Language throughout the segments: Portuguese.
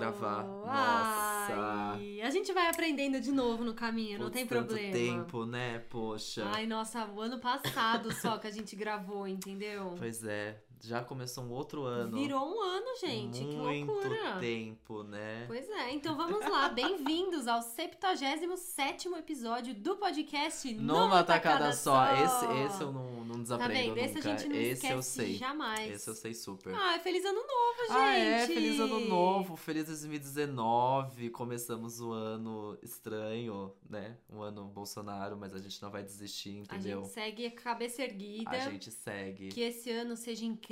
gravar. Nossa. Ai, a gente vai aprendendo de novo no caminho, não tem tanto problema. tempo, né? Poxa. Ai, nossa, o ano passado só que a gente gravou, entendeu? Pois é, já começou um outro ano. Virou um ano, gente. Muito que loucura. tempo, né? Pois é, então vamos lá. Bem-vindos ao 77 episódio do podcast Numa tacada só. Esse, esse eu não, não Tá desaprendo nunca. Esse a gente não esse eu sei. jamais. Esse eu sei super. Ah, feliz ano novo, gente! Ah, é, feliz ano novo, feliz 2019. Começamos o ano estranho, né? Um ano Bolsonaro, mas a gente não vai desistir, A entendeu? gente segue a cabeça erguida. A gente segue. Que esse ano seja incrível,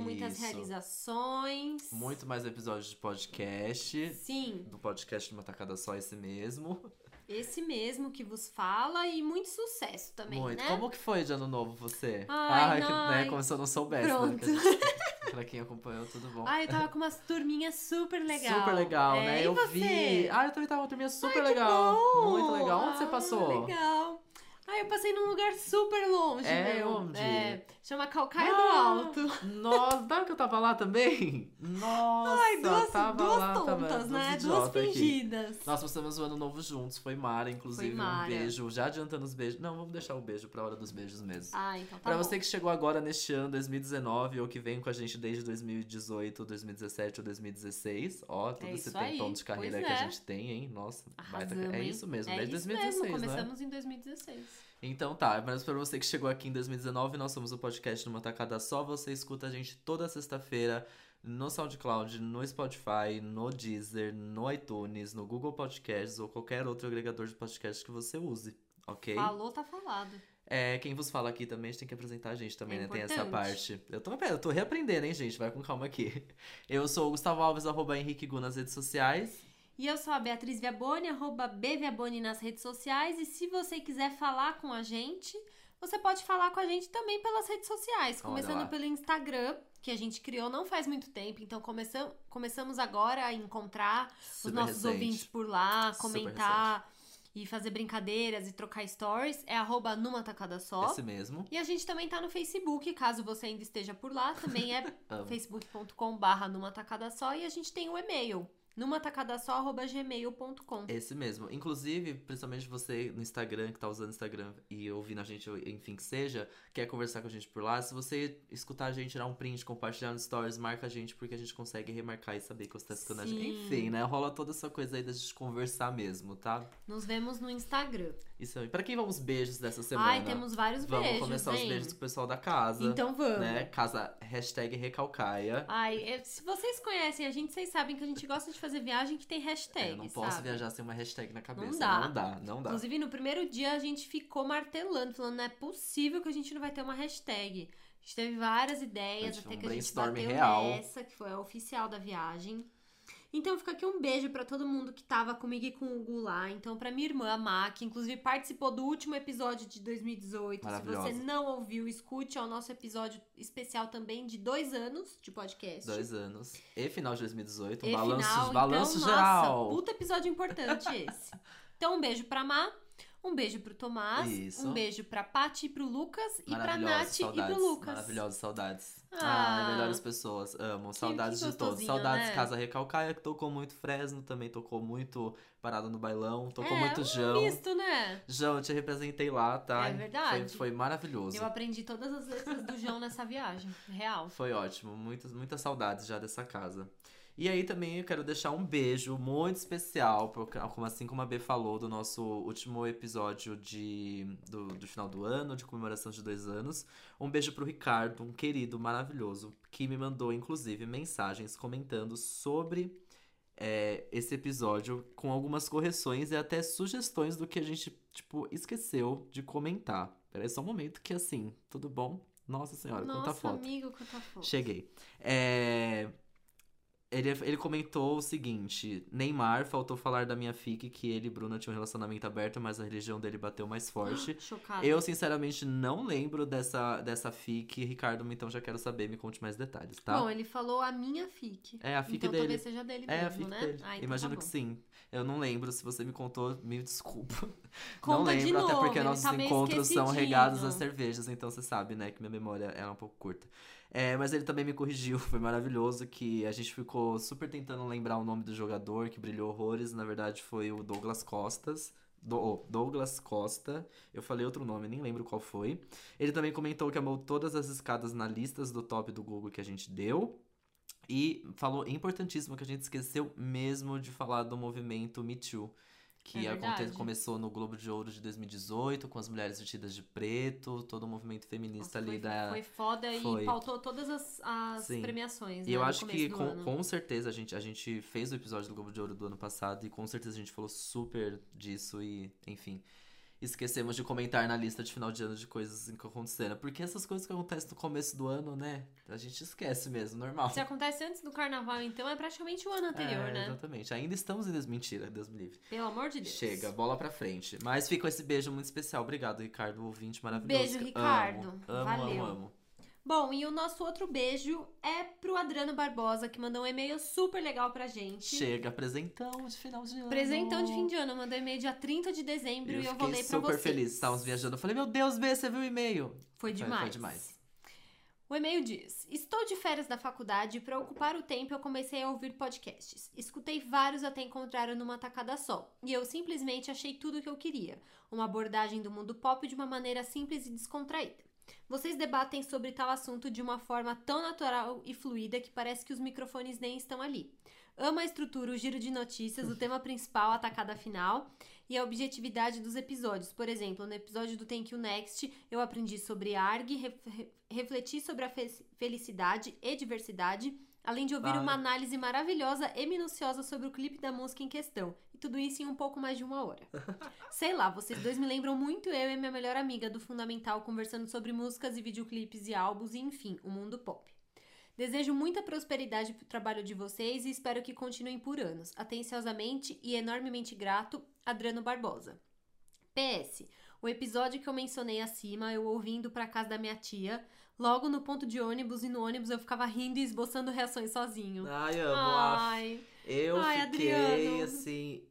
muitas Isso. realizações. Muito mais episódios de podcast. Sim, Do podcast de uma tacada só, esse mesmo. esse mesmo que vos fala e muito sucesso também, Muito. né? Como que foi de ano novo você? Ai, não, né? Como se eu não soubesse. Pronto. Né? A gente- pra quem acompanhou, tudo bom. Ai, eu tava com umas turminhas super legal. Super legal, É, né? eu você? vi. Ah, eu também tava uma turminha super Ai, legal. Muito legal. Onde você Ah, passou? Legal. Ai, eu passei num lugar super longe, É, meu. onde? É, chama Calcaia Ah, do Alto. Nossa, sabe que eu tava lá também? Nossa, Ai, duas, tava duas lá tontas, né? Duas idiota aqui. fingidas. Nós passamos o ano novo juntos, foi Mara, inclusive. Foi Mara. Um beijo. Já adiantando os beijos. Não, vamos deixar o beijo pra hora dos beijos mesmo. Ah, então tá Pra bom. você que chegou agora neste ano, 2019, ou que vem com a gente desde 2018, 2017 ou 2016, ó, todo É esse tempão de carreira pois que a é. gente tem, hein? Nossa, baita- Arrasamos, é hein? isso mesmo, É desde isso 2016, mesmo, né? começamos em 2016. Então tá, mas pra você que chegou aqui em 2019, nós somos o podcast numa tacada só. Você escuta a gente toda sexta-feira no SoundCloud, no Spotify, no Deezer, no iTunes, no Google Podcasts ou qualquer outro agregador de podcast que você use, ok? Falou, tá falado. É, quem vos fala aqui também, a gente tem que apresentar a gente também, É né? Tem essa importante. parte. Eu tô, eu tô reaprendendo, hein, gente? Vai com calma aqui. Eu sou o Gustavo Alves, arroba Henrique Gu nas redes sociais. E eu sou a Beatriz Viaboni, arroba Bviaboni nas redes sociais. E se você quiser falar com a gente, você pode falar com a gente também pelas redes sociais. Começando pelo Instagram, que a gente criou não faz muito tempo. Então começam, começamos agora a encontrar os Super nossos recente. ouvintes por lá, comentar e fazer brincadeiras e trocar stories. É arroba numa tacada só. Esse mesmo. E a gente também tá no Facebook, caso você ainda esteja por lá. Também é facebook.com barra numa tacada só. E a gente tem o e-mail, numatacadasó.gmail.com. Esse mesmo. Inclusive, principalmente você no Instagram, que tá usando o Instagram e ouvindo a gente, enfim, que seja, quer conversar com a gente por lá, se você escutar a gente, tirar um print, compartilhar no stories, marca a gente, porque a gente consegue remarcar e saber que você tá escutando a gente. Sim. Enfim, né? Rola toda essa coisa aí da gente conversar mesmo, tá? Nos vemos no Instagram. Isso aí. Pra quem vamos beijos dessa semana? Ai, temos vários Vamos beijos, começar os hein? beijos com o pessoal da casa. Então vamos. Né? Casa, hashtag recalcaia. Ai, é- se vocês conhecem a gente, vocês sabem que a gente gosta de fazer viagem que tem hashtag, Eu não posso sabe? viajar sem uma hashtag na cabeça. dá. Não dá, não dá. Inclusive, no primeiro dia a gente ficou martelando, falando, não é possível que a gente não vai ter uma hashtag. A gente teve várias ideias, até um que a gente bateu real. nessa, que foi a oficial da viagem. Então fica aqui um beijo pra todo mundo que tava comigo e com o Gu lá. Então pra minha irmã, a Má, que inclusive participou do último episódio de 2018. Se você não ouviu, escute, é o nosso episódio especial também de dois anos de podcast. Dois anos. E final de 2018. Um E balanço, final, balanço então, geral. Nossa, puta episódio importante esse. Então, um beijo pra Má, um beijo pro Tomás, Isso. um beijo pra Paty e pro Lucas, e pra Nath e saudades, pro Lucas. Maravilhosas saudades. Ah. Ah, melhores pessoas. Amo. Saudades que de todos. Saudades né? Casa Recalcaia, que tocou muito Fresno, também tocou muito Parada no Bailão, tocou é, muito um Jão. misto, né? Jão, eu te representei lá, tá? É verdade. Foi, foi maravilhoso. Eu aprendi todas as letras do João nessa viagem. Real. Foi ótimo, muitas, muitas saudades já dessa casa. E aí também eu quero deixar um beijo muito especial, como assim como a B falou, do nosso último episódio de, do, do final do ano, de comemoração de dois anos. Um beijo pro Ricardo, um querido maravilhoso, que me mandou, inclusive, mensagens comentando sobre é, esse episódio com algumas correções e até sugestões do que a gente, tipo, esqueceu de comentar. Peraí, só um momento que assim, tudo bom? Nossa senhora, quanta Nossa, foto. amigo, quanta foto. Cheguei. É, Ele, ele comentou o seguinte: Neymar faltou falar da minha fic que ele e Bruna tinham um relacionamento aberto, mas a religião dele bateu mais forte. Eu, sinceramente, não lembro dessa, dessa fic. Ricardo, então já quero saber, me conte mais detalhes, tá? Bom, ele falou a minha fic. é a fic então dele. talvez seja dele É a fic né? dele. Ah, então Imagino tá que sim. Eu não lembro. Se você me contou, me desculpa. Conta não lembro, até novo, porque ele nossos tá encontros são regados a cervejas, então você sabe, né, que minha memória era um pouco curta. É, mas ele também me corrigiu, foi maravilhoso, que a gente ficou super tentando lembrar o nome do jogador que brilhou horrores. Na verdade, foi o Douglas Costas. Do, oh, Douglas Costa. Eu falei outro nome, nem lembro qual foi. Ele também comentou que amou todas as escadas na listas do top do Google que a gente deu. E falou importantíssimo que a gente esqueceu mesmo de falar do movimento Me Too que É começou no Globo de Ouro de 2018, com as mulheres vestidas de preto, todo o movimento feminista Nossa, ali foi, da. foi foda foi. e pautou todas as, as premiações. E né, eu acho que com, com certeza a gente, a gente fez o episódio do Globo de Ouro do ano passado e com certeza a gente falou super disso e, enfim. Esquecemos de comentar na lista de final de ano de coisas que aconteceram. Porque essas coisas que acontecem no começo do ano, né? A gente esquece mesmo, normal. Se acontece antes do carnaval, então é praticamente o ano anterior, É, né? Exatamente. Ainda estamos em Deus. Mentira, Deus me livre. Pelo amor de Deus. Chega, bola pra frente. Mas fica esse beijo muito especial. Obrigado, Ricardo, ouvinte maravilhoso. Beijo, Ricardo. Amo, amo, Valeu. amo, amo. Bom, e o nosso outro beijo é pro Adriano Barbosa, que mandou um e-mail super legal pra gente. Chega, presentão de final de ano. Presentão de fim de ano, mandou e-mail dia 30 de dezembro Eu e eu vou ler pra super vocês. feliz. Estávamos viajando. Eu falei, meu Deus, Bê, você viu o e-mail? Foi demais. Foi demais. O e-mail diz: Estou de férias da faculdade e para ocupar o tempo eu comecei a ouvir podcasts. Escutei vários até encontrar um numa tacada só. E eu simplesmente achei tudo o que eu queria. Uma abordagem do mundo pop de uma maneira simples e descontraída. Vocês debatem sobre tal assunto de uma forma tão natural e fluida que parece que os microfones nem estão ali. Amo a estrutura, o giro de notícias, o tema principal, a tacada final e a objetividade dos episódios. Por exemplo, no episódio do Thank You Next, eu aprendi sobre ARG, ref- re- refleti sobre a fe- felicidade e diversidade, além de ouvir Ah. uma análise maravilhosa e minuciosa sobre o clipe da música em questão. Tudo isso em um pouco mais de uma hora. Sei lá, vocês dois me lembram muito eu e minha melhor amiga do Fundamental conversando sobre músicas e videoclipes e álbuns e enfim, o mundo pop. Desejo muita prosperidade pro trabalho de vocês e espero que continuem por anos. Atenciosamente e enormemente grato, Adriano Barbosa. PS. O episódio que eu mencionei acima, eu ouvindo pra casa da minha tia, logo no ponto de ônibus e no ônibus eu ficava rindo e esboçando reações sozinho. Ai, amo. af. Ai, Eu Ai, fiquei, Adriano. assim,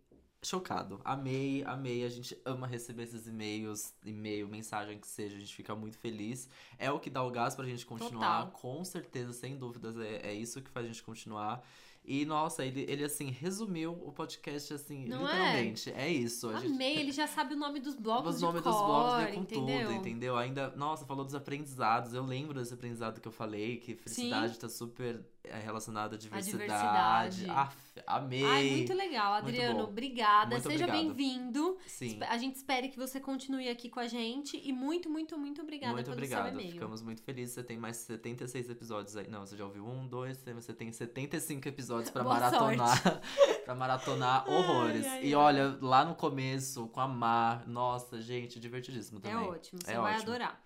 chocado. Amei, amei. A gente ama receber esses e-mails, e-mail, mensagem que seja. A gente fica muito feliz. É o que dá o gás pra gente continuar. Total. Com certeza, sem dúvidas, é, é isso que faz a gente continuar. E, nossa, ele, ele assim, resumiu o podcast, assim, Não é? literalmente. É, isso. A gente- amei, ele já sabe o nome dos blocos os nomes dos blocos veio com entendeu? tudo, entendeu? Ainda, nossa, falou dos aprendizados. Eu lembro desse aprendizado que eu falei, que felicidade tá super é, relacionada à diversidade. diversidade. Aff, amei. Ai, muito legal, Muito Adriano. bom. obrigada. Muito Seja bem-vindo. Sim. A gente espera que você continue aqui com a gente. E muito, muito, muito obrigada Muito pelo obrigado, seu e-mail. ficamos muito felizes. Você tem mais 76 episódios aí. Não, você já ouviu um, dois, você tem 75 episódios pra Boa maratonar. pra maratonar horrores. ai, e ai. olha, lá no começo, com a Mar, nossa, gente, divertidíssimo É também. ótimo, você É vai ótimo. adorar.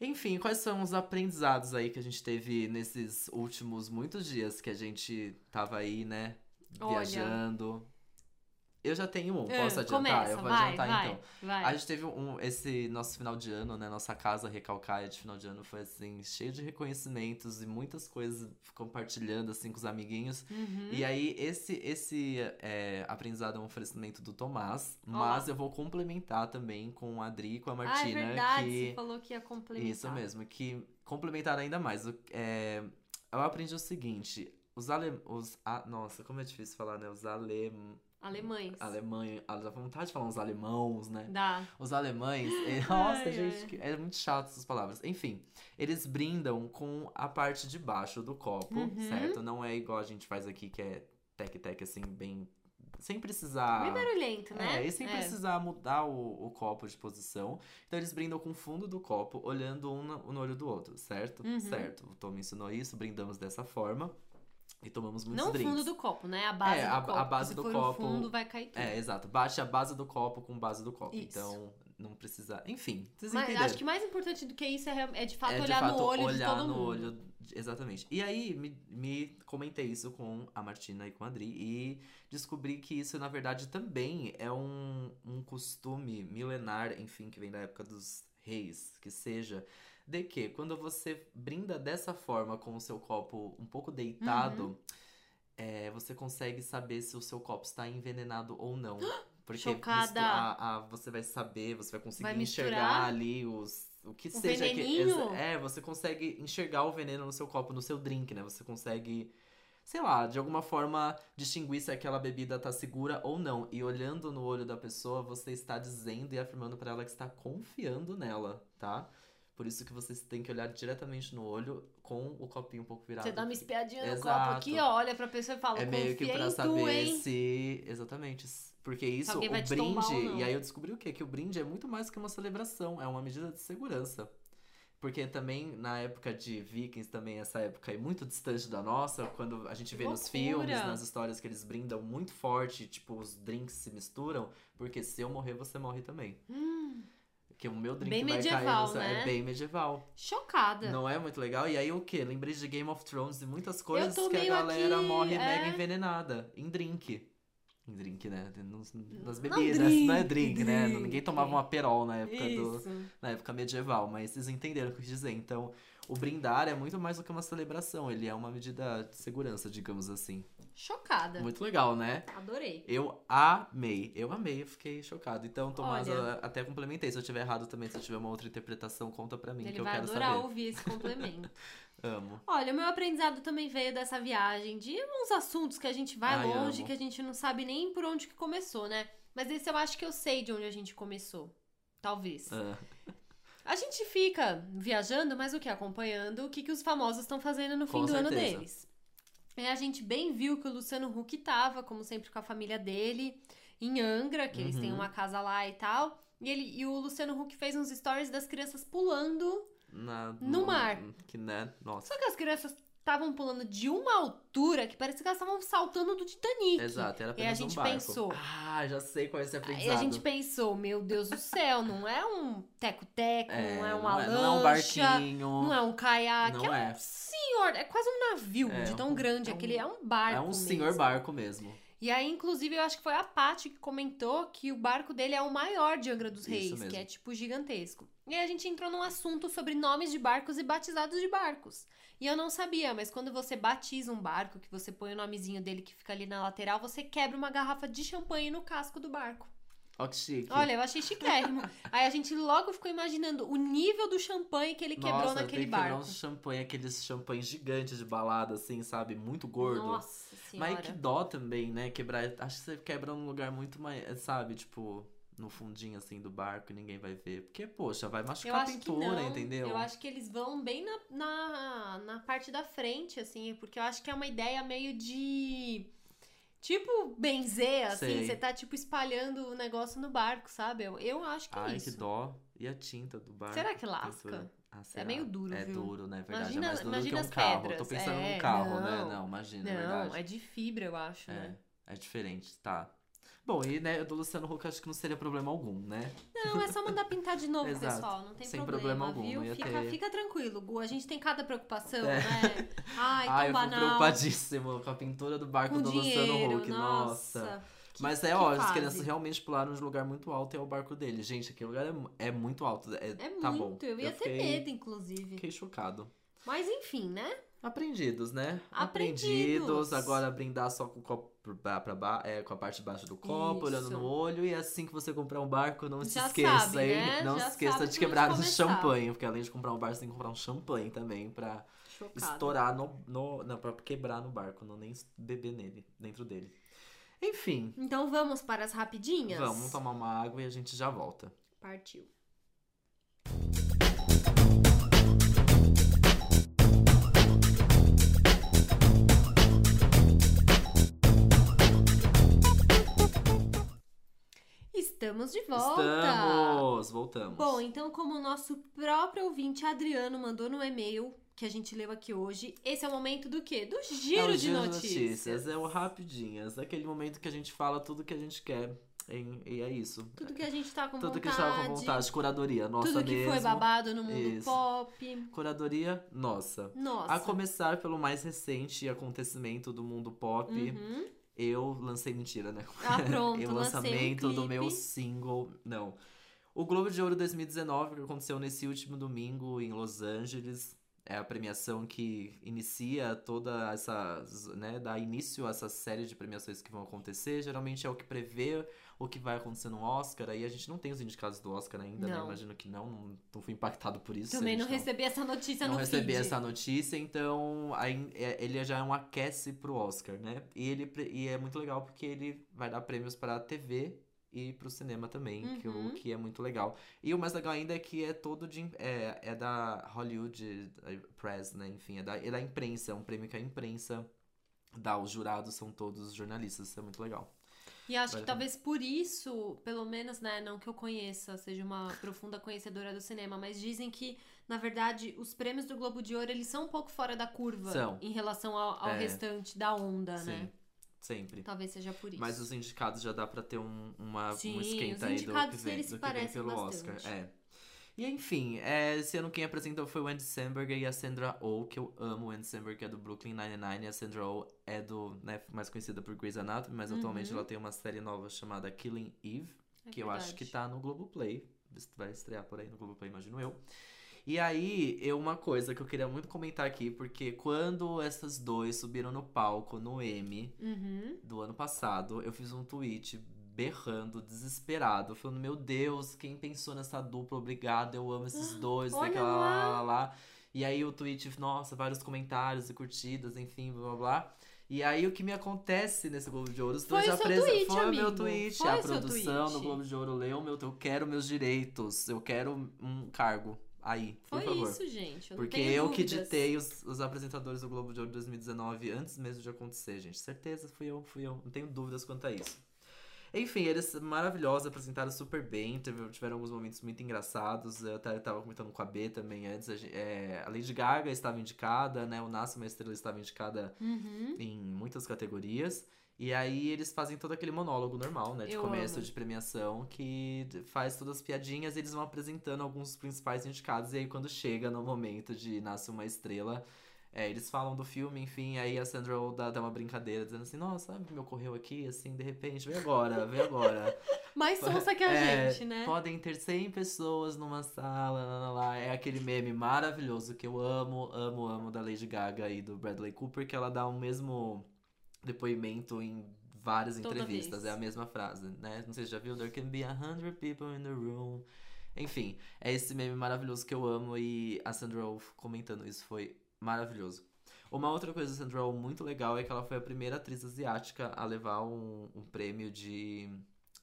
Enfim, quais são os aprendizados aí que a gente teve nesses últimos muitos dias que a gente tava aí, né? Olha. Viajando. Eu já tenho um, Ah, posso adiantar? Começa, eu vou vai, adiantar vai, então. vai. A gente teve um, esse nosso final de ano, né? Nossa casa recalcaia de final de ano foi assim, cheio de reconhecimentos e muitas coisas compartilhando assim com os amiguinhos. Uhum. E aí, esse, esse é, aprendizado é um oferecimento do Tomás, Ó. mas eu vou complementar também com a Adri e com a ah, Martina. é verdade, que... você falou que ia complementar. Isso mesmo, que complementar ainda mais. é, eu aprendi o seguinte: os ale... os Nossa, como é difícil falar, né? Os ale... Alemães. alemães. Dá vontade de falar uns alemãos, né? Dá. Os alemães. eh, Nossa, Ai, gente, ai. é muito chato essas palavras. Enfim, eles brindam com a parte de baixo do copo, Uhum. certo? Não é igual a gente faz aqui, que é tec-tec, assim, bem. Sem precisar. Bem barulhento, né? É, e sem precisar mudar o, o copo de posição. Então eles brindam com o fundo do copo, olhando um no, no olho do outro, certo? Uhum. Certo. O Tom me ensinou isso, brindamos dessa forma. E tomamos muitos Não o drinks. fundo do copo, né? A base É, do a- copo. a base Se do for copo- o fundo, vai cair tudo. É, exato. Bate a base do copo com base do copo. Isso. Então, não precisa. Enfim, vocês Mas entenderam. acho que mais importante do que isso é, é de fato É, de olhar fato, no olho de olhar todo no mundo. olho de- Exatamente. E aí, me, me comentei isso com a Martina e com a Adri e descobri que isso, na verdade, também é um, um costume milenar, enfim, que vem da época dos reis, que seja, de que quando você brinda dessa forma com o seu copo um pouco deitado, Uhum. é, você consegue saber se o seu copo está envenenado ou não. Porque Chocada. a- a- você vai saber, você vai conseguir Vai enxergar ali os, o que O seja que veneninho? é, você consegue enxergar o veneno no seu copo, no seu drink, né? Você consegue sei lá, de alguma forma distinguir se aquela bebida tá segura ou não. E olhando no olho da pessoa, você está dizendo e afirmando pra ela que está confiando nela, tá? Por isso que vocês têm que olhar diretamente no olho com o copinho um pouco virado. Você dá uma espiadinha no Exato. copo aqui, ó, olha pra pessoa e fala, É meio que pra saber tu, hein? se. Exatamente. Porque isso, o brinde. E aí eu descobri o quê? Que o brinde é muito mais que uma celebração, é uma medida de segurança. Porque também, na época de Vikings, também essa época é muito distante da nossa, quando a gente vê nos filmes, nas histórias que eles brindam muito forte, tipo, os drinks se misturam, porque se eu morrer, você morre também. Hum, Porque o meu drink Bem vai medieval, cair no seu... né? É bem medieval. chocada. Não é muito legal? E aí o quê? Lembrei de Game of Thrones e muitas coisas que a galera aqui, morre é. mega envenenada. Em drink. Em drink, né? Nas Não bebidas. drink, não é drink, né? drink. Ninguém tomava uma perol na época, do, Isso. na época medieval, mas vocês entenderam o que eu quis dizer. Então, o brindar é muito mais do que uma celebração. Ele é uma medida de segurança, digamos assim. Chocada. Muito legal, né? Adorei. Eu amei, eu amei, eu fiquei chocado. Então, Tomás, Olha. eu até complementei. Se eu tiver errado também, se eu tiver uma outra interpretação, conta pra mim, que Ele eu vai quero adorar saber. ouvir esse complemento. Amo. Olha, o meu aprendizado também veio dessa viagem, de uns assuntos que a gente vai Ai, longe, amo. que a gente não sabe nem por onde que começou, né? Mas esse eu acho que eu sei de onde a gente começou. Talvez. Ah, A gente fica viajando, mas o que? Acompanhando o que, que os famosos estão fazendo no Com fim do ano certeza. deles. E a gente bem viu que o Luciano Huck tava, como sempre, com a família dele, em Angra, que eles têm Uhum. uma casa lá e tal. E, ele, e o Luciano Huck fez uns stories das crianças pulando. na, No mar. Que, né? Nossa. Só que as crianças estavam pulando de uma altura que parecia que elas estavam saltando do Titanic. Exato, era E a gente um pensou. Ah, já sei qual é esse aprendizado. a gente pensou, meu Deus do céu, não é um teco-teco, não é uma não, é, lancha, não é um barquinho. não é um caiaque, Não é, é. um senhor, é quase um navio É, de tão um- grande, é um- aquele é um barco É um senhor mesmo. barco mesmo. E aí, inclusive, eu acho que foi a Paty que comentou que o barco dele é o maior de Angra dos Reis, que é tipo gigantesco. E aí a gente entrou num assunto sobre nomes de barcos e batizados de barcos. E eu não sabia, mas quando você batiza um barco, que você põe o nomezinho dele que fica ali na lateral, você quebra uma garrafa de champanhe no casco do barco. Ó, que chique. Olha, eu achei chiquérrimo. aí a gente logo ficou imaginando o nível do champanhe que ele quebrou Nossa, naquele tem barco. uns champanhe, aqueles champanhes gigantes de balada, assim, sabe? Muito gordo. Nossa senhora. Mas que dó também, né? Quebrar. Acho que você quebra num lugar muito mais. Sabe? Tipo, no fundinho assim do barco e ninguém vai ver. Porque, poxa, vai machucar a pintura, entendeu? Eu acho que eles vão bem na, na, na parte da frente, assim, porque eu acho que é uma ideia meio de. Tipo, benzer, assim, Sei. você tá, tipo, espalhando o negócio no barco, sabe? Eu, eu acho que é Ai, isso. que dó. E a tinta do barco? Será que lasca? Ah, será? meio duro, É viu? duro, né? Verdade. Imagina- é mais duro imagina que um carro. pedras. Tô pensando É, num carro, né? não. Não, imagina, é Não, verdade. é de fibra, eu acho, né? É, é diferente, tá. Bom, e né, do Luciano Huck acho que não seria problema algum, né? Não, é só mandar pintar de novo, Exato. pessoal. Não tem Sem problema, problema algum, viu? Fica, ter- fica tranquilo, Gu. A gente tem cada preocupação, É. né? Ai, tão Ai, eu fui banal. preocupadíssimo com a pintura do barco Com do dinheiro, Luciano Huck, nossa. Que- Mas é ó, as crianças realmente pularam de um lugar muito alto e é o barco dele. Gente, aquele lugar é, é muito alto. É, É tá muito, bom. eu ia ter fiquei, medo, inclusive. Fiquei chocado. Mas enfim, né? Aprendidos, né? Aprendidos. Agora brindar só com copo pra, pra ba- é, com a parte de baixo do copo, Isso. olhando no olho. E assim que você comprar um barco, não se Já esqueça, sabe, hein? né? Não Já se esqueça de quebrar um começar. champanhe. Porque além de comprar um barco, você tem que comprar um champanhe também pra Chocada. estourar no, no. Não, pra quebrar no barco, não nem beber nele, dentro dele. Enfim, Então vamos para as rapidinhas? vamos tomar uma água e a gente já volta. Partiu. Estamos de volta! Estamos! Voltamos. Bom, então, como o nosso próprio ouvinte Adriano mandou no e-mail que a gente leu aqui hoje, esse é o momento do quê? Do É giro o de giro notícias. É o rapidinhas. É aquele momento que a gente fala tudo que a gente quer. em- E é isso. Tudo que a gente tá com Tudo vontade. que a gente tava com vontade. Curadoria, nossa tudo que mesmo. foi babado no mundo Isso. pop. Curadoria, nossa. Nossa. A começar pelo mais recente acontecimento do mundo pop, Uhum. Eu lancei mentira, né? Ah, pronto, o lancei um lançamento do meu single. Não. O Globo de Ouro 2019, que aconteceu nesse último domingo em Los Angeles. É a premiação que inicia toda essa, né, dá início a essa série de premiações que vão acontecer. Geralmente é o que prevê o que vai acontecer no Oscar. Aí a gente não tem os indicados do Oscar ainda, né? Não. Imagino que não, não, não fui impactado por isso. Também não gente recebi essa notícia não no recebi feed. essa notícia, então aí, é- ele já é um aquece pro Oscar, né? E, ele, e é muito legal porque ele vai dar prêmios pra TV e pro cinema também, que, o Uhum. que é muito legal. E o mais legal ainda é que é todo de. É, é da Hollywood eh, Press, né? Enfim, é da, é da imprensa, é um prêmio que a imprensa dá. Os jurados são todos jornalistas, isso é muito legal. E acho Vale que talvez por isso, pelo menos, né, não que eu conheça, seja uma profunda conhecedora do cinema, mas dizem que, na verdade, os prêmios do Globo de Ouro, eles são um pouco fora da curva São. em relação ao, ao É. restante da onda, Sim, né? Sempre. Talvez seja por isso. Mas os indicados já dá pra ter um, uma, Sim, um esquenta aí do que vem, do que vem pelo bastante. Oscar. É. E enfim, é, esse ano quem apresentou foi o Andy Samberg e a Sandra Oh, que eu amo. O Andy Samberg é do Brooklyn Nine-Nine e a Sandra Oh é do, né, mais conhecida por Grey's Anatomy, mas atualmente Uhum. ela tem uma série nova chamada Killing Eve, É que eu acho que verdade. tá no Globoplay. Vai estrear por aí no Globoplay, imagino eu. E aí, eu, uma coisa que eu queria muito comentar aqui, porque quando essas dois subiram no palco no M, Uhum. do ano passado, eu fiz um tweet berrando, desesperado, falando: Meu Deus, quem pensou nessa dupla? Obrigado, eu amo esses dois, sei lá, lá, lá. lá. E aí o tweet, nossa, vários comentários e curtidas, enfim, blá blá blá. E aí o que me acontece nesse Globo de Ouro? Os Foi dois o seu apresen- tweet, Foi o meu amigo. tweet. Foi a produção tweet. do Globo de Ouro leu meu. Eu quero meus direitos. Eu quero um cargo. Aí, por Foi favor. isso, gente. Eu Porque eu que dúvidas. ditei os, os apresentadores do Globo de Ouro 2019 antes mesmo de acontecer, gente. Certeza, fui eu, fui eu. Não tenho dúvidas quanto a isso. Enfim, eles maravilhosos, apresentaram super bem, teve- tiveram alguns momentos muito engraçados. Eu até tava comentando com a B também antes. A, é, a Lady Gaga estava indicada, né? O Nasce uma Estrela estava indicada Uhum. em muitas categorias. E aí eles fazem todo aquele monólogo normal, né? De Eu começo amo. de premiação, que faz todas as piadinhas e eles vão apresentando alguns dos principais indicados. E aí quando chega no momento de Nasce uma Estrela, é, eles falam do filme, enfim, aí a Sandra Oh dá, dá uma brincadeira, dizendo assim, nossa, sabe o que me ocorreu aqui, assim, de repente, vem agora, vem agora. Mais sonsa que a É, gente, né? Podem ter 100 pessoas numa sala, lá, lá, lá. É aquele meme maravilhoso que eu amo, amo, amo da Lady Gaga e do Bradley Cooper, que ela dá o mesmo depoimento em várias Toda entrevistas. vez. É a mesma frase, né? Não sei se já viu. There can be a hundred people in the room. Enfim, é esse meme maravilhoso que eu amo e a Sandra Oh comentando isso foi maravilhoso. Uma outra coisa da Sandra Oh muito legal é que ela foi a primeira atriz asiática a levar um, um prêmio de,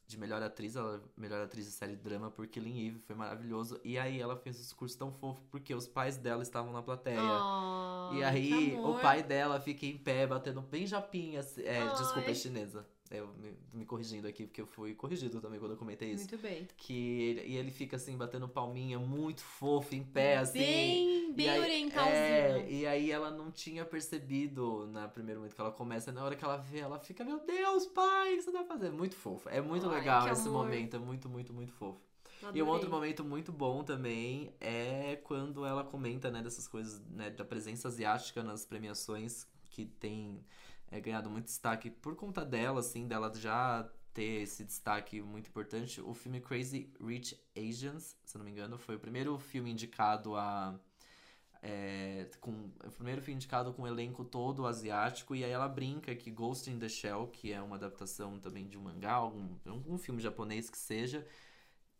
de melhor atriz, ela melhor atriz de série de drama por Killing Eve, foi maravilhoso. E aí ela fez um discurso tão fofo porque os pais dela estavam na plateia. Ai, E aí, o pai dela fica em pé, batendo bem japinha. É, Ai. desculpa, é chinesa. Eu me, me corrigindo aqui, porque eu fui corrigido também quando eu comentei isso. Muito bem. Que ele, e ele fica assim, batendo palminha, muito fofo, em pé, assim. Bem, bem aí- orientalzinho. É, e aí ela não tinha percebido na primeiro momento que ela começa, na hora que ela vê, ela fica, meu Deus, pai, o que você tá fazendo? Muito fofo. É muito Ai, legal esse amor. momento, é muito, muito, muito fofo. E um Adorei. outro momento muito bom também é quando ela comenta, né, dessas coisas, né, da presença asiática nas premiações, que tem é, ganhado muito destaque por conta dela, assim, dela já ter esse destaque muito importante. O filme Crazy Rich Asians, se eu não me engano, foi o primeiro filme indicado a. é, com, o primeiro filme indicado com o elenco todo asiático, e aí ela brinca que Ghost in the Shell, que é uma adaptação também de um mangá, algum, um filme japonês que seja,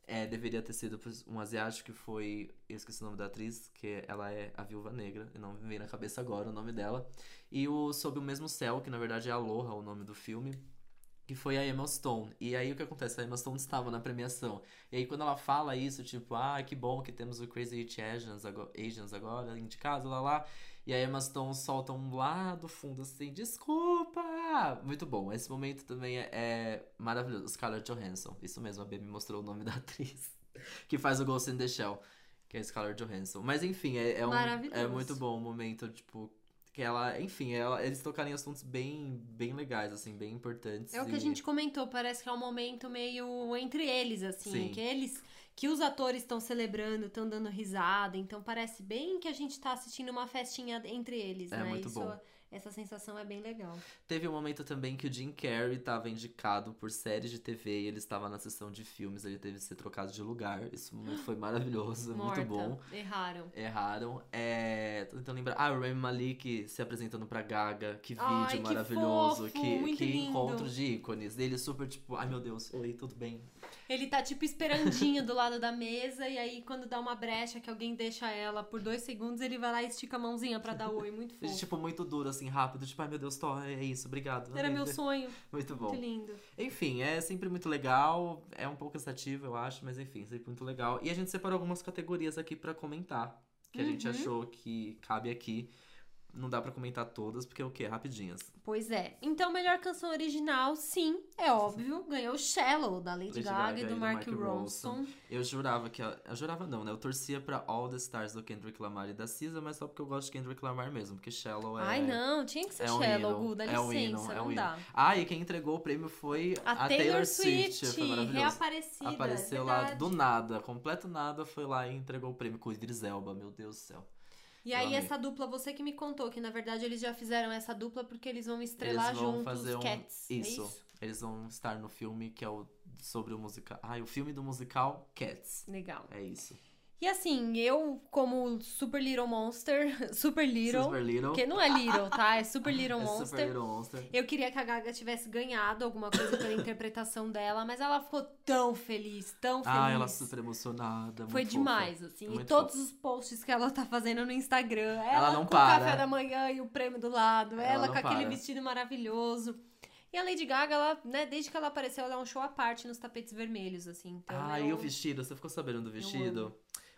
é, deveria ter sido um asiático que foi. Eu esqueci o nome da atriz, que ela é a Viúva Negra, e não me vem na cabeça agora o nome dela. E o Sob o Mesmo Céu, que na verdade é Aloha o nome do filme, que foi a Emma Stone. E aí o que acontece? A Emma Stone estava na premiação. E aí quando ela fala isso, tipo, ah, que bom que temos o Crazy Rich Asians agora, Asians agora indicado, lá lá. E a Emma Stone solta um lá do fundo assim, desculpa! Muito bom. Esse momento também é, é maravilhoso. Scarlett Johansson. Isso mesmo, a B me mostrou o nome da atriz. Que faz o Ghost in the Shell. Que é Scarlett Johansson. Mas enfim, é, é, um, é muito bom o momento, tipo... Que ela, enfim, ela, eles tocarem em assuntos bem, bem legais, assim, bem importantes. É o que a gente comentou, parece que é um momento meio entre eles, assim, Sim. que eles, que os atores estão celebrando, estão dando risada, então parece bem que a gente tá assistindo uma festinha entre eles, É né? muito Isso bom. Essa sensação é bem legal. Teve um momento também que o Jim Carrey estava indicado por séries de TV e ele estava na sessão de filmes, ele teve que ser trocado de lugar. Isso foi maravilhoso, Morta. muito bom. Erraram. Erraram. É, tô tentando lembrar. Ah, o Rami Malik se apresentando pra Gaga. Que vídeo Ai, que maravilhoso. fofo, que muito que lindo. encontro de ícones. Dele super tipo, ai meu Deus, oi, tudo bem? Ele tá tipo esperandinho do lado da mesa e aí quando dá uma brecha que alguém deixa ela por dois segundos, ele vai lá e estica a mãozinha pra dar oi. Muito fofo. Tipo, muito duro, assim, rápido. Tipo, ai meu Deus, tô, é isso, obrigado. Era meu sonho. Muito bom. Muito lindo. Enfim, é sempre muito legal. É um pouco cansativo, eu acho, mas enfim, sempre muito legal. E a gente separou algumas categorias aqui pra comentar. Que a gente Uhum. achou que cabe aqui. Não dá pra comentar todas, porque é o quê? Rapidinhas. Pois é. Então, melhor canção original, sim, é óbvio. Ganhou Shallow, da Lady, Lady Gaga, e do do Mark, Ronson. Eu jurava que. a- Eu jurava não, né? Eu torcia pra All the Stars do Kendrick Lamar e da SZA, mas só porque eu gosto de Kendrick Lamar mesmo, porque Shallow é. Ai, não, tinha que ser é Shallow, Gu, dá é um licença, hino, é não um hino. dá. Ah, e quem entregou o prêmio foi A, Taylor, Swift, Foi maravilhoso. reaparecida. Apareceu é lá verdade. do nada, completo nada, foi lá e entregou o prêmio com o Idris Elba, meu Deus do céu. E aí, essa dupla, você que me contou que na verdade eles já fizeram essa dupla porque eles vão estrelar Eles vão juntos fazer um- Cats. Isso. É isso? Eles vão estar no filme que é o sobre o musical. Ai, o filme do musical Cats. Legal. É isso. E assim, eu, como Super Little Monster, Super Little, Super Little. porque não é Little, tá? É Super Little é Monster. Super Little Monster. Eu queria que a Gaga tivesse ganhado alguma coisa pela interpretação dela, mas ela ficou tão feliz, tão feliz. Ah, ela super emocionada. Foi demais, fofa. assim. Muito e todos os posts que ela tá fazendo no Instagram. Ela, não com para. o café da manhã e o prêmio do lado. Ela Ela, com aquele para. vestido maravilhoso. E a Lady Gaga, ela, né, desde que ela apareceu, ela é um show à parte nos tapetes vermelhos, assim. Então ah, eu... e o vestido? Você ficou sabendo do vestido?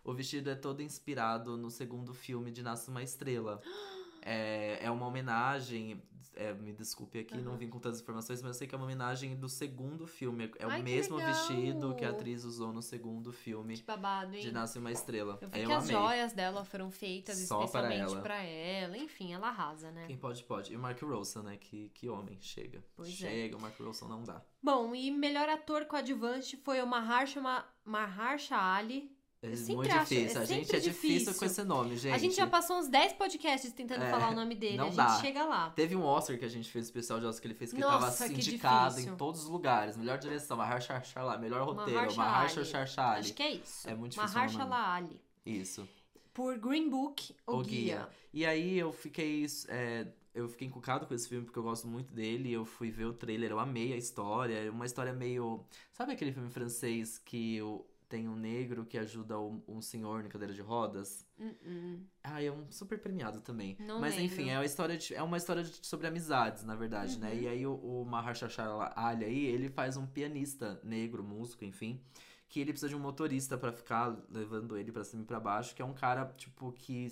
O vestido é todo inspirado no segundo filme de Nasce Uma Estrela. É, é uma homenagem. é, me desculpe aqui, não Aham. vim com tantas informações, mas eu sei que é uma homenagem do segundo filme. É Ai, o mesmo legal! vestido que a atriz usou no segundo filme Que babado, hein? de Nasce Uma Estrela. Eu vi que eu as amei. joias dela foram feitas Só para especialmente ela. pra ela. Enfim, ela arrasa, né? Quem pode, pode. E o Mark Rolson, né? Que, que homem, chega. Pois é. chega, o Mark Rolson não dá. Bom, e melhor ator coadjuvante foi o Mahershala, Ma- Mahershala Ali. É muito acho- difícil. é a gente é difícil. difícil. com esse nome, gente. A gente já passou uns 10 podcasts tentando É, falar o nome dele. não a gente dá. chega lá. Teve um Oscar que a gente fez, especial de Oscar que ele fez, que ele tava Nossa, que indicado difícil. em todos os lugares. Melhor direção, Mahershala, melhor roteiro, Mahershala Ali. Acho que é isso. É muito difícil falar o nome. Mahershala Ali. Isso. Por Green Book, o, O guia. Guia. E aí eu fiquei. é, eu fiquei encucado com esse filme porque eu gosto muito dele. Eu fui ver o trailer, eu amei a história. É uma história meio. Sabe aquele filme francês que o- tem um negro que ajuda um, um senhor em cadeira de rodas? Hum, hum. Ah, é um super premiado também. Não Mas lembro. enfim, é uma história, de- é uma história de- sobre amizades, na verdade, né? Uhum. E aí o, o Mahershala Ali aí, ele faz um pianista negro, músico, enfim, que ele precisa de um motorista pra ficar levando ele pra cima e pra baixo, que é um cara, tipo, que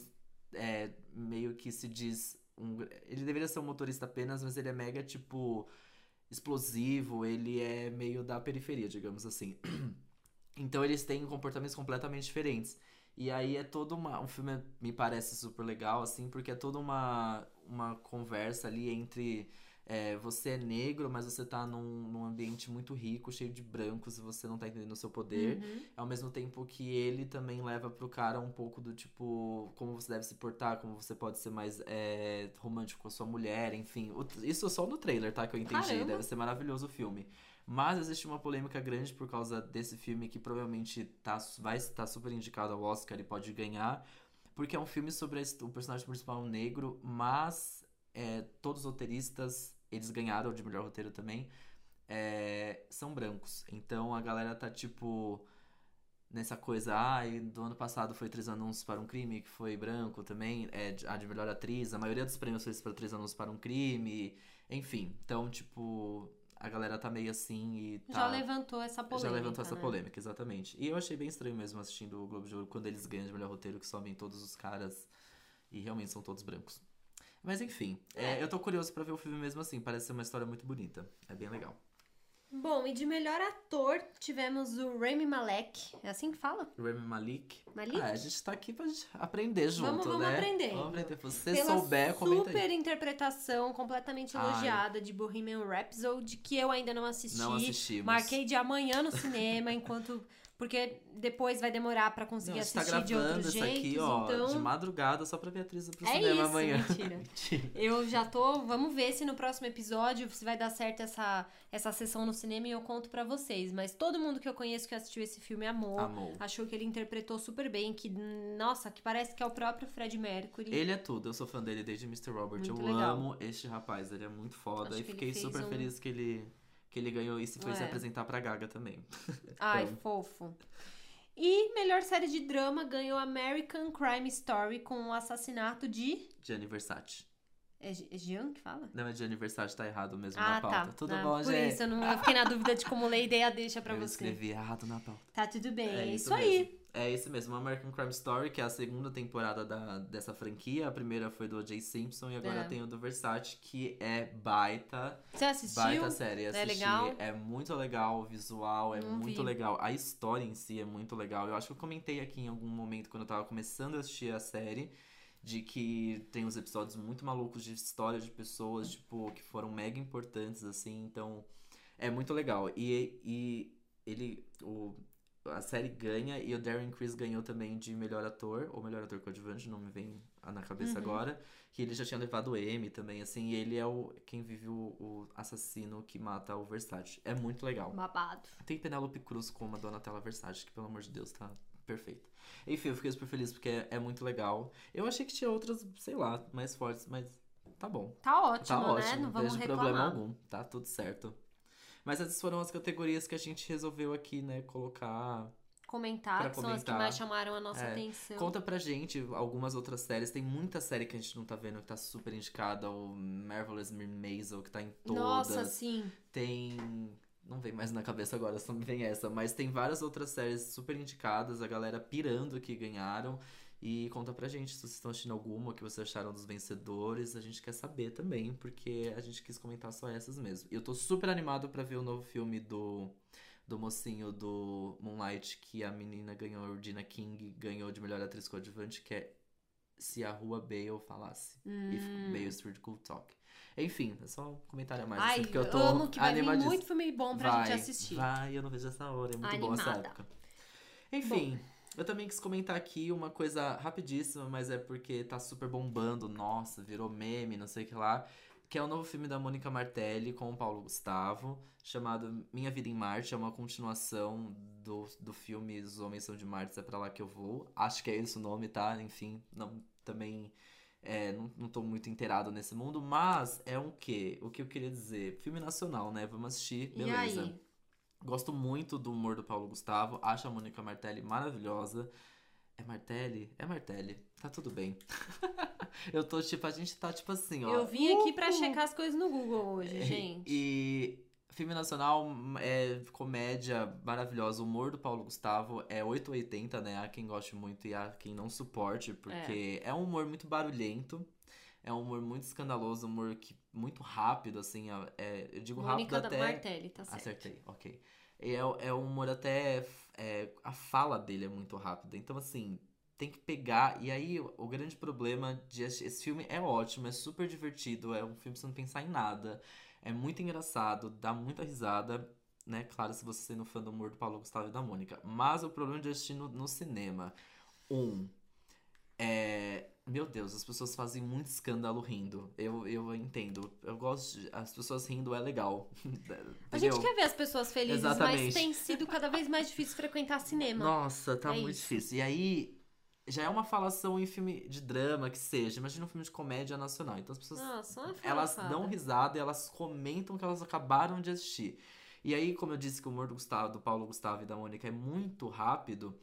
é meio que se diz um, ele deveria ser um motorista apenas, mas ele é mega, tipo, explosivo, ele é meio da periferia, digamos assim. Então eles têm comportamentos completamente diferentes. E aí é toda uma. O filme me parece super legal, assim, porque é toda uma, uma conversa ali entre. é, você é negro, mas você tá num, num ambiente muito rico, cheio de brancos, e você não tá entendendo o seu poder. Uhum. Ao mesmo tempo que ele também leva pro cara um pouco do tipo, como você deve se portar, como você pode ser mais é, romântico com a sua mulher, enfim. O- isso só no trailer, tá? Que eu entendi. Caramba. Deve ser maravilhoso o filme. Mas existe uma polêmica grande por causa desse filme que provavelmente tá, vai estar super indicado ao Oscar e pode ganhar. Porque é um filme sobre o personagem principal um negro, mas é, todos os roteiristas, eles ganharam de melhor roteiro também, é, são brancos. Então a galera tá tipo nessa coisa, ah, e do ano passado foi Três Anúncios para um Crime, que foi branco também, é a de melhor atriz, a maioria dos prêmios foi para Três Anúncios para um Crime, enfim. Então, tipo, a galera tá meio assim e tá... Já levantou essa polêmica. Já levantou essa né? polêmica, exatamente. E eu achei bem estranho mesmo assistindo o Globo de Ouro quando eles ganham de melhor roteiro, que sobem todos os caras e realmente são todos brancos. Mas enfim, é, eu tô curioso pra ver o filme mesmo assim, parece ser uma história muito bonita. É bem legal. Bom, e de melhor ator tivemos o Rami Malek. É assim que fala? Rami Malik. Malik? Ah, a gente tá aqui pra gente aprender junto, Vamos- vamos né? aprender. Vamos aprender. Se você Pela souber, comenta super aí. interpretação completamente Ai. elogiada de Bohemian Rhapsody, que eu ainda não assisti. Não assistimos. Marquei de amanhã no cinema, enquanto Porque depois vai demorar pra conseguir Não, tá assistir de gravando outros isso jeitos, aqui, ó, então... de madrugada, só pra ver a atriz pro É cinema isso, amanhã. mentira. Mentira. Eu já tô. Vamos ver se no próximo episódio se vai dar certo essa, essa sessão no cinema e eu conto pra vocês. Mas todo mundo que eu conheço que assistiu esse filme amou. Amou. Achou que ele interpretou super bem. Que, nossa, que parece que é o próprio Fred Mercury. Ele é tudo, eu sou fã dele desde Mr. Robert. Muito eu legal. amo este rapaz, ele é muito foda. Acho e fiquei super um- feliz que ele, que ele ganhou isso e foi se É. apresentar pra Gaga também. Ai, Amo. fofo. E melhor série de drama ganhou American Crime Story com o assassinato de. Gianni Versace. É Gi- é Jean que fala? Não, mas Gianni Versace tá errado mesmo Ah, na pauta. tá. Tudo Ah, bom, Por gente? isso, eu, não, eu fiquei na dúvida de como ler a deixa pra eu você. escrevi errado na pauta. Tá tudo bem, é, isso, mesmo. aí. É isso mesmo, American Crime Story, que é a segunda temporada da, dessa franquia. A primeira foi do O.J. Simpson e agora É. tem o do Versace, que é baita, Você assistiu? baita série. Assisti. legal? É muito legal, o visual é Não muito vi. legal. A história em si é muito legal. Eu acho que eu comentei aqui em algum momento, quando eu tava começando a assistir a série, de que tem uns episódios muito malucos de história de pessoas, tipo, que foram mega importantes, assim. Então, é muito legal. E, e ele... O, a série ganha e o Darren Criss ganhou também de melhor ator, ou melhor ator coadjuvante, não me vem na cabeça Uhum. agora. Que ele já tinha levado o M também, assim, e ele é o quem vive o, o assassino que mata o Versace. É muito legal. Babado. Tem Penélope Cruz como a Donatella Versace, que pelo amor de Deus tá perfeito. Enfim, eu fiquei super feliz porque é, é muito legal. Eu achei que tinha outras, sei lá, mais fortes, mas tá bom. Tá ótimo, Tá né? ótimo, Não vamos vejo reclamar. problema algum, tá tudo certo. Mas essas foram as categorias que a gente resolveu aqui, né, colocar. Comentar, Pra que são as que comentar. mais chamaram a nossa É. atenção. Conta pra gente algumas outras séries. Tem muita série que a gente não tá vendo que tá super indicada. O Marvelous Maisel, que tá em todas. Nossa, sim. Tem. Não vem mais na cabeça agora, só me vem essa. Mas tem várias outras séries super indicadas, a galera pirando que ganharam. E conta pra gente se vocês estão assistindo alguma, o que vocês acharam dos vencedores. A gente quer saber também, porque a gente quis comentar só essas mesmo. E eu tô super animado pra ver o novo filme do, do mocinho do Moonlight, que a menina ganhou, a Regina King, ganhou de melhor atriz coadjuvante, que é Se a Rua Bale Falasse. If Hum. Bale Street Could Talk. Enfim, é só um comentário a mais, Ai, assim, porque eu tô amo que vai vir muito filme bom pra vai, gente assistir. Vai, eu não vejo essa hora, é muito boa essa Animada. época. Enfim, eu também quis comentar aqui uma coisa rapidíssima, mas é porque tá super bombando, nossa, virou meme, não sei o que lá. Que é o novo filme da Mônica Martelli com o Paulo Gustavo, chamado Minha Vida em Marte. É uma continuação do, do filme Os Homens São de Marte, é pra lá que eu vou. Acho que é esse o nome, tá? Enfim, não, também é, não, não tô muito inteirado nesse mundo, mas é um quê? O que eu queria dizer? Filme nacional, né? Vamos assistir, E beleza. aí? Gosto muito do humor do Paulo Gustavo. Acho a Mônica Martelli maravilhosa. É Martelli? É Martelli. Tá tudo bem. eu tô tipo, a gente tá tipo assim, ó. Eu vim aqui pra checar as coisas no Google hoje, gente. E filme nacional é comédia maravilhosa. O humor do Paulo Gustavo é 880, né? Há quem goste muito e há quem não suporte, porque é, um humor muito barulhento. É um humor muito escandaloso, um humor que, muito rápido, assim. É, eu digo Mônica rápido da até. Martelli, tá certo. Acertei, ok. É, é um humor até. é, a fala dele é muito rápida. Então, assim, tem que pegar. E aí, o, grande problema de esse filme é ótimo, é super divertido. É um filme não pensar em nada. É muito engraçado, dá muita risada. Né? Claro, se você sendo fã do humor do Paulo Gustavo e da Mônica. Mas o problema de assistir no, no cinema. Um. É. Meu Deus, as pessoas fazem muito escândalo rindo. Eu, eu entendo. Eu gosto. De, as pessoas rindo é legal. A gente quer ver as pessoas felizes, mas Exatamente. tem sido cada vez mais difícil frequentar cinema. Nossa, tá É muito isso. difícil. E aí, já é uma falação em filme de drama que seja. Imagina um filme de comédia nacional. Então as pessoas. Nossa, uma elas dão risada e elas comentam que elas acabaram de assistir. E aí, como eu disse que o humor do Gustavo, do Paulo Gustavo e da Mônica é muito rápido,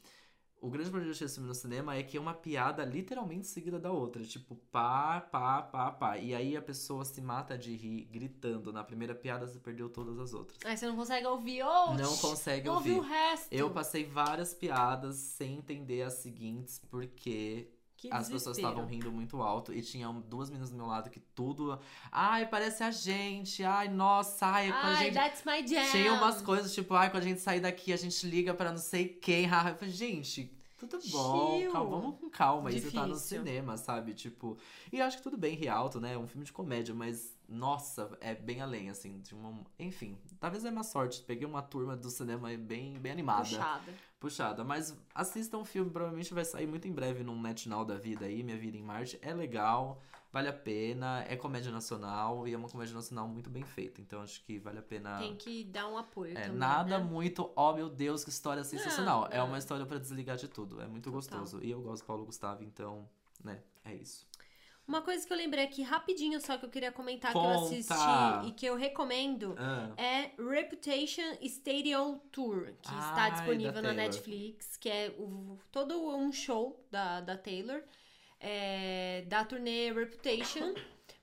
o grande problema de filme no cinema é que é uma piada literalmente seguida da outra. Tipo, pá, pá, pá, pá. E aí a pessoa se mata de rir, gritando. Na primeira piada você perdeu todas as outras. Aí você não consegue ouvir. Oh, Não consegue ouvir ouvir. o resto. Eu passei várias piadas sem entender as seguintes, porque Que as pessoas estavam rindo muito alto e tinha duas meninas do meu lado que tudo. Ai, parece a gente. Ai, nossa, ai, quando a Ai, gente. that's my jam. Tinha umas coisas tipo, ai, quando a gente sair daqui, a gente liga pra não sei quem. Eu falei, gente, tudo bom, calma, vamos com calma. Aí você tá no Difícil. cinema, sabe? Tipo. E acho que tudo bem, rir alto, né? É um filme de comédia, mas, nossa, é bem além, assim, de uma. Enfim, talvez é uma sorte. Peguei uma turma do cinema bem, bem animada. Puxada. Puxada. Mas assistam o filme, provavelmente vai sair muito em breve num NetNow da vida aí, Minha Vida em Marte. É legal, vale a pena, é comédia nacional e é uma comédia nacional muito bem feita. Então acho que vale a pena. Tem que dar um apoio É, também, nada né? muito, ó meu Deus, que história sensacional. É não. uma história pra desligar de tudo. É muito Total. gostoso. E eu gosto do Paulo Gustavo, então, né, é isso. Uma coisa que eu lembrei aqui rapidinho só que eu queria comentar que eu Conta! assisti e que eu recomendo Ah, é Reputation Stadium Tour, que está disponível na. Netflix, que é o, todo um show da, da Taylor, é, da turnê Reputation.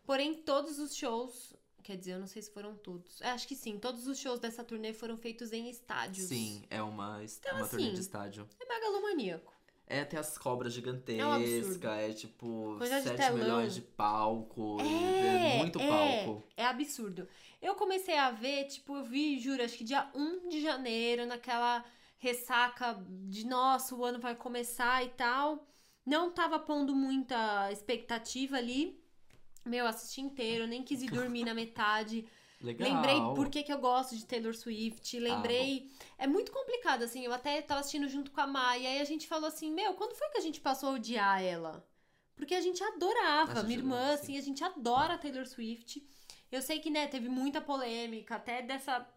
Porém, todos os shows, quer dizer, eu não sei se foram todos. É, acho que sim, todos os shows dessa turnê foram feitos em estádios. sim, é uma, Então, uma turnê assim, de estádio. É megalomaníaco. É, tem as cobras É gigantescas, absurdo. é, tipo Coisa de 7 telão. milhões de palco, É, é muito é. palco. É absurdo. Eu comecei a ver, tipo, eu vi, juro, acho que dia 1 de janeiro, naquela ressaca de nossa, o ano vai começar e tal. Não tava pondo muita expectativa ali. Meu, assisti inteiro, nem quis ir dormir na metade. Legal. Lembrei por que, que eu gosto de Taylor Swift. Lembrei. é muito complicado, assim. Eu até tava assistindo junto com a Mai. E aí a gente falou assim: Meu, quando foi que a gente passou a odiar ela? Porque a gente adorava. Minha irmã, assim, a gente adora Taylor Swift. Eu sei que, né, teve muita polêmica, até dessa.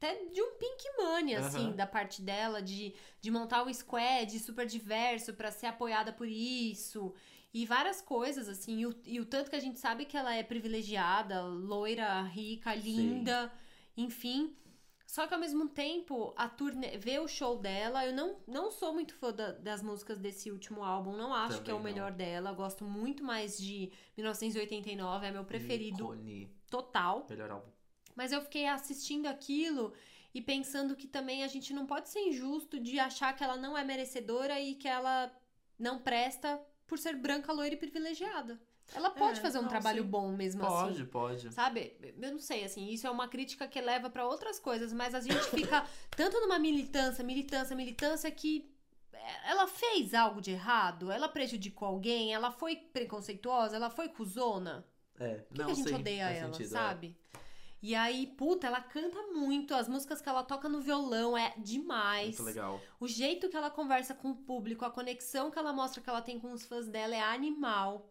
Até de um Pink Money, assim, da parte dela, de, de montar um squad super diverso pra ser apoiada por isso. E várias coisas, assim. E o, e o tanto que a gente sabe que ela é privilegiada, loira, rica, linda, enfim. Só que ao mesmo tempo, a turnê, ver o show dela, eu não, não sou muito fã da- das músicas desse último álbum, não acho que é o Também não. melhor dela. Gosto muito mais de 1989, é meu preferido Ícone. total. Melhor álbum. Mas eu fiquei assistindo aquilo e pensando que também a gente não pode ser injusto de achar que ela não é merecedora e que ela não presta por ser branca, loira e privilegiada. Ela pode É, fazer um não, trabalho sim. bom mesmo Pode, assim. pode. Sabe? Eu não sei, assim, isso é uma crítica que leva pra outras coisas, mas a gente fica tanto numa militância, militância, militância que é, ela fez algo de errado, ela prejudicou alguém, ela foi preconceituosa, ela foi cuzona. É, Por que, não, que a gente sim, odeia ela, sentido, é. E aí, puta, ela canta muito, as músicas que ela toca no violão é demais. Muito legal. O jeito que ela conversa com o público, a conexão que ela mostra que ela tem com os fãs dela é animal.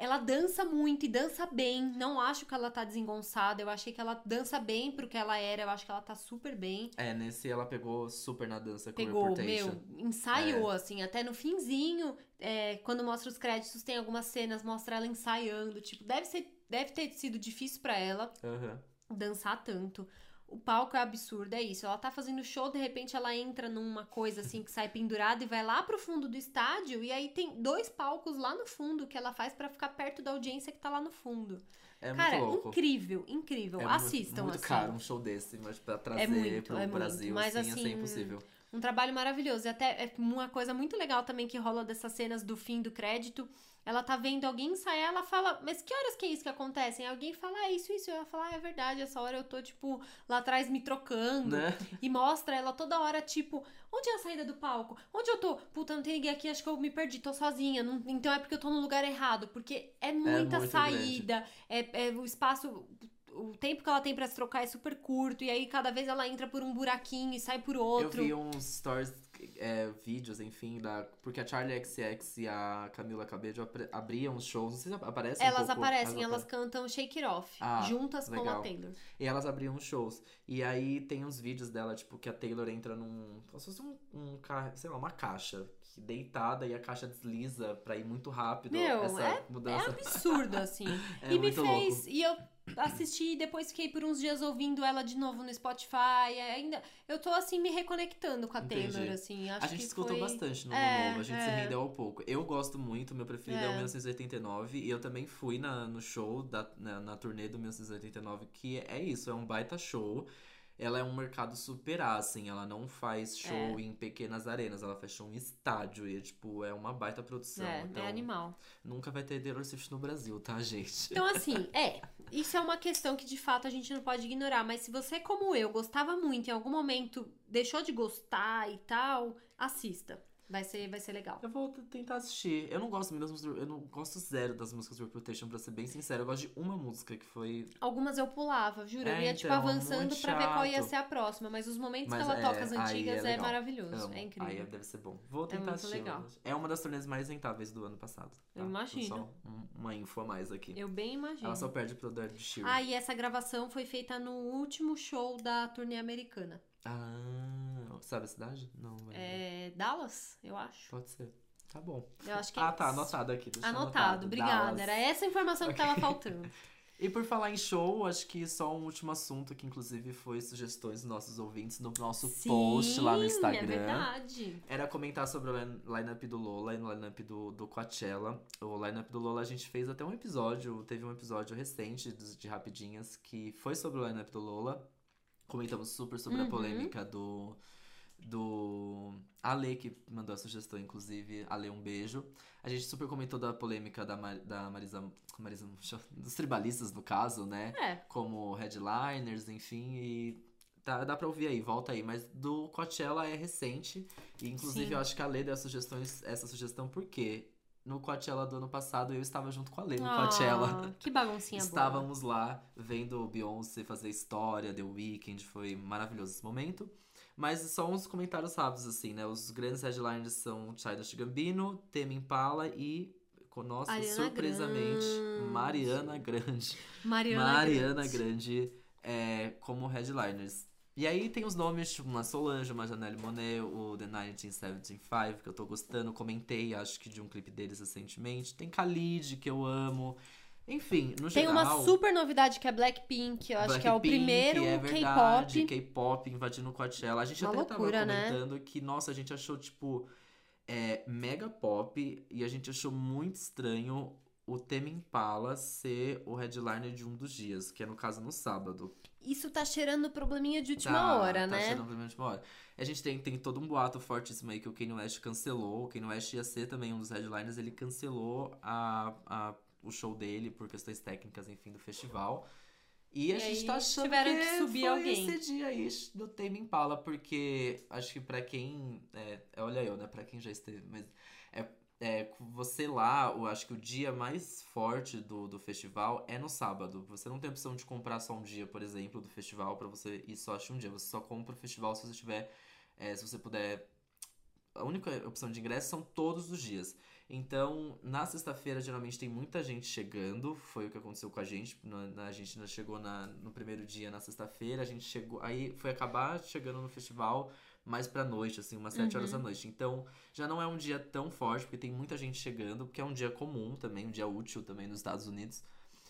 Ela dança muito e dança bem. Não acho que ela tá desengonçada. Eu achei que ela dança bem pro que ela era. Eu acho que ela tá super bem. É, nesse ela pegou super na dança com Pegou, Reputation. meu, ensaiou, É. assim, até no finzinho, é, quando mostra os créditos, tem algumas cenas, mostra ela ensaiando. Tipo, deve, ser, deve ter sido difícil pra ela Aham. Dançar tanto. O palco é absurdo, é isso. Ela tá fazendo show, de repente ela entra numa coisa assim que sai pendurada e vai lá pro fundo do estádio. E aí tem dois palcos lá no fundo que ela faz pra ficar perto da audiência que tá lá no fundo. É Cara, muito louco. incrível, incrível. É Assistam, muito, muito assim. caro um show desse, mas pra trazer muito, pro é muito. Brasil, Mas, assim, ia assim, ser impossível. Um trabalho maravilhoso. E até é uma coisa muito legal também que rola dessas cenas do fim do crédito. Ela tá vendo alguém ensaiar, ela fala, mas que horas que é isso que acontece? Aí alguém fala, ah, isso, isso. Ela fala, ah, é verdade, essa hora eu tô, tipo, lá atrás me trocando. Né? E mostra ela toda hora, tipo, onde é a saída do palco? Onde eu tô? Puta, não tem ninguém aqui, acho que eu me perdi, tô sozinha. Não- então é porque eu tô no lugar errado. Porque é muita muito saída, é, é o espaço. O tempo que ela tem pra se trocar é super curto, e aí cada vez ela entra por um buraquinho e sai por outro. Eu vi uns stories, é, vídeos, enfim, da, porque a Charlie XX e a Camila Cabello abriam os shows, não sei se aparecem um Elas pouco, aparecem, elas cantam Shake It Off, Ah, juntas com a legal. Taylor. E elas abriam os shows. E aí tem uns vídeos dela, tipo, que a Taylor entra num. Como se fosse um, um sei lá, uma caixa. Deitada e a caixa desliza pra ir muito rápido. Meu, essa É mudança. absurdo, assim. É e me fez. louco. E eu assisti e depois fiquei por uns dias ouvindo ela de novo no Spotify. e Ainda. Eu tô assim me reconectando com a Entendi. Taylor, assim. Acho A gente que escutou foi... bastante no É, novo, a gente se é. rendeu ao pouco. Eu gosto muito, meu preferido é, o É. 1989, e eu também fui na, no show, da, na, na turnê do 1989, que é isso, é um baita show. Ela é um mercado super A, assim, ela não faz show em pequenas arenas, ela faz show em estádio, e tipo, é uma baita produção. É, então, é animal. nunca vai ter Taylor Swift no Brasil, tá, gente? Então, assim, é. Isso é uma questão que de fato a gente não pode ignorar. Mas se você, como eu, gostava muito, em algum momento deixou de gostar e tal, assista. Vai ser, vai ser legal. Eu vou tentar assistir. Eu não gosto muito das músicas. Eu não gosto zero das músicas do Reputation, pra ser bem sincero. Eu gosto de uma música que foi. Algumas eu pulava, juro. eu É, ia, tipo, então, avançando muito pra ver qual ia ser a próxima. Mas os momentos Mas que ela é, toca as aí antigas é é, maravilhoso. Amo. É incrível. Aí deve ser bom. Vou tentar muito assistir. legal. É uma das turnês mais rentáveis do ano passado. Eu tá? imagino. Só um- uma info a mais aqui. Eu bem imagino. Ela só perde pro Dead Sheeran. Ah, e essa gravação foi feita no último show da turnê americana. Ah, sabe a cidade? Não, vai. É Dallas, eu acho. Pode ser. Tá bom. Eu acho que é Ah, tá, isso. anotado aqui. deixa Anotado, obrigada. Dallas. Era essa informação que tava faltando. E por falar em show, acho que só um último assunto que inclusive foi sugestões dos nossos ouvintes no nosso post lá no Instagram. É verdade. Era comentar sobre o line- lineup do Lola e no lineup do, do Coachella. O lineup do Lola a gente fez até um episódio, teve um episódio recente de, de Rapidinhas que foi sobre o lineup do Lola. Comentamos super sobre a Uhum. polêmica do. Do Ale, que mandou a sugestão, inclusive. Ale, um beijo. A gente super comentou da polêmica da, Mar- da Marisa. Marisa dos tribalistas, no caso, né? É. como headliners, enfim, e tá, dá pra ouvir aí, volta aí. Mas do Coachella é recente, e inclusive Sim. eu acho que a Lê deu sugestões, essa sugestão porque no Coachella do ano passado eu estava junto com a Lê no Coachella. Ah, que baguncinha boa. Estávamos lá vendo o Beyoncé fazer história, The Weeknd, foi maravilhoso esse momento. Mas só uns comentários rápidos, assim, né? Os grandes headliners são Childish Gambino, Tame Impala e, nossa, Ariana surpresamente, Grande. Mariana Grande. Mariana, Mariana Grande. Grande é, como headliners. E aí tem os nomes, tipo, uma Solange, uma Janelle Monáe, o The 1975, que eu tô gostando. Comentei, acho que de um clipe deles recentemente. Tem Khalid, que eu amo. Enfim, no Tem geral... uma super novidade que é Blackpink. Eu acho que é o Blackpink, primeiro é K-pop. K-pop invadindo o Coachella. A gente Uma até loucura, tava né? comentando que, nossa, a gente achou, tipo, é, mega pop. E a gente achou muito estranho o Tame Impala ser o headliner de um dos dias, que é no caso no sábado. Isso tá cheirando probleminha de última Tá- hora, tá né? cheirando problema de última hora. A gente tem, tem todo um boato fortíssimo aí que o Kanye West cancelou. O Kanye West ia ser também um dos headliners, ele cancelou a, a, o show dele por questões técnicas, enfim, do festival. E a E gente aí tá achando tiveram que, que subir foi alguém. esse dia aí do Tame Impala, porque acho que pra quem... É, olha eu, né? Pra quem já esteve, mas... É, é, você lá, eu acho que o dia mais forte do, do festival é no sábado. Você não tem opção de comprar só um dia, por exemplo, do festival pra você ir só assistir um dia. Você só compra o festival se você tiver, é, se você puder. A única opção de ingresso são todos os dias. Então, na sexta-feira, geralmente tem muita gente chegando. Foi o que aconteceu com a gente. A gente chegou na, no primeiro dia, na sexta-feira. A gente chegou. Aí foi acabar chegando no festival mais pra noite, assim, umas sete Uhum. horas da noite. Então, já não é um dia tão forte, porque tem muita gente chegando, porque é um dia comum também, um dia útil também nos Estados Unidos.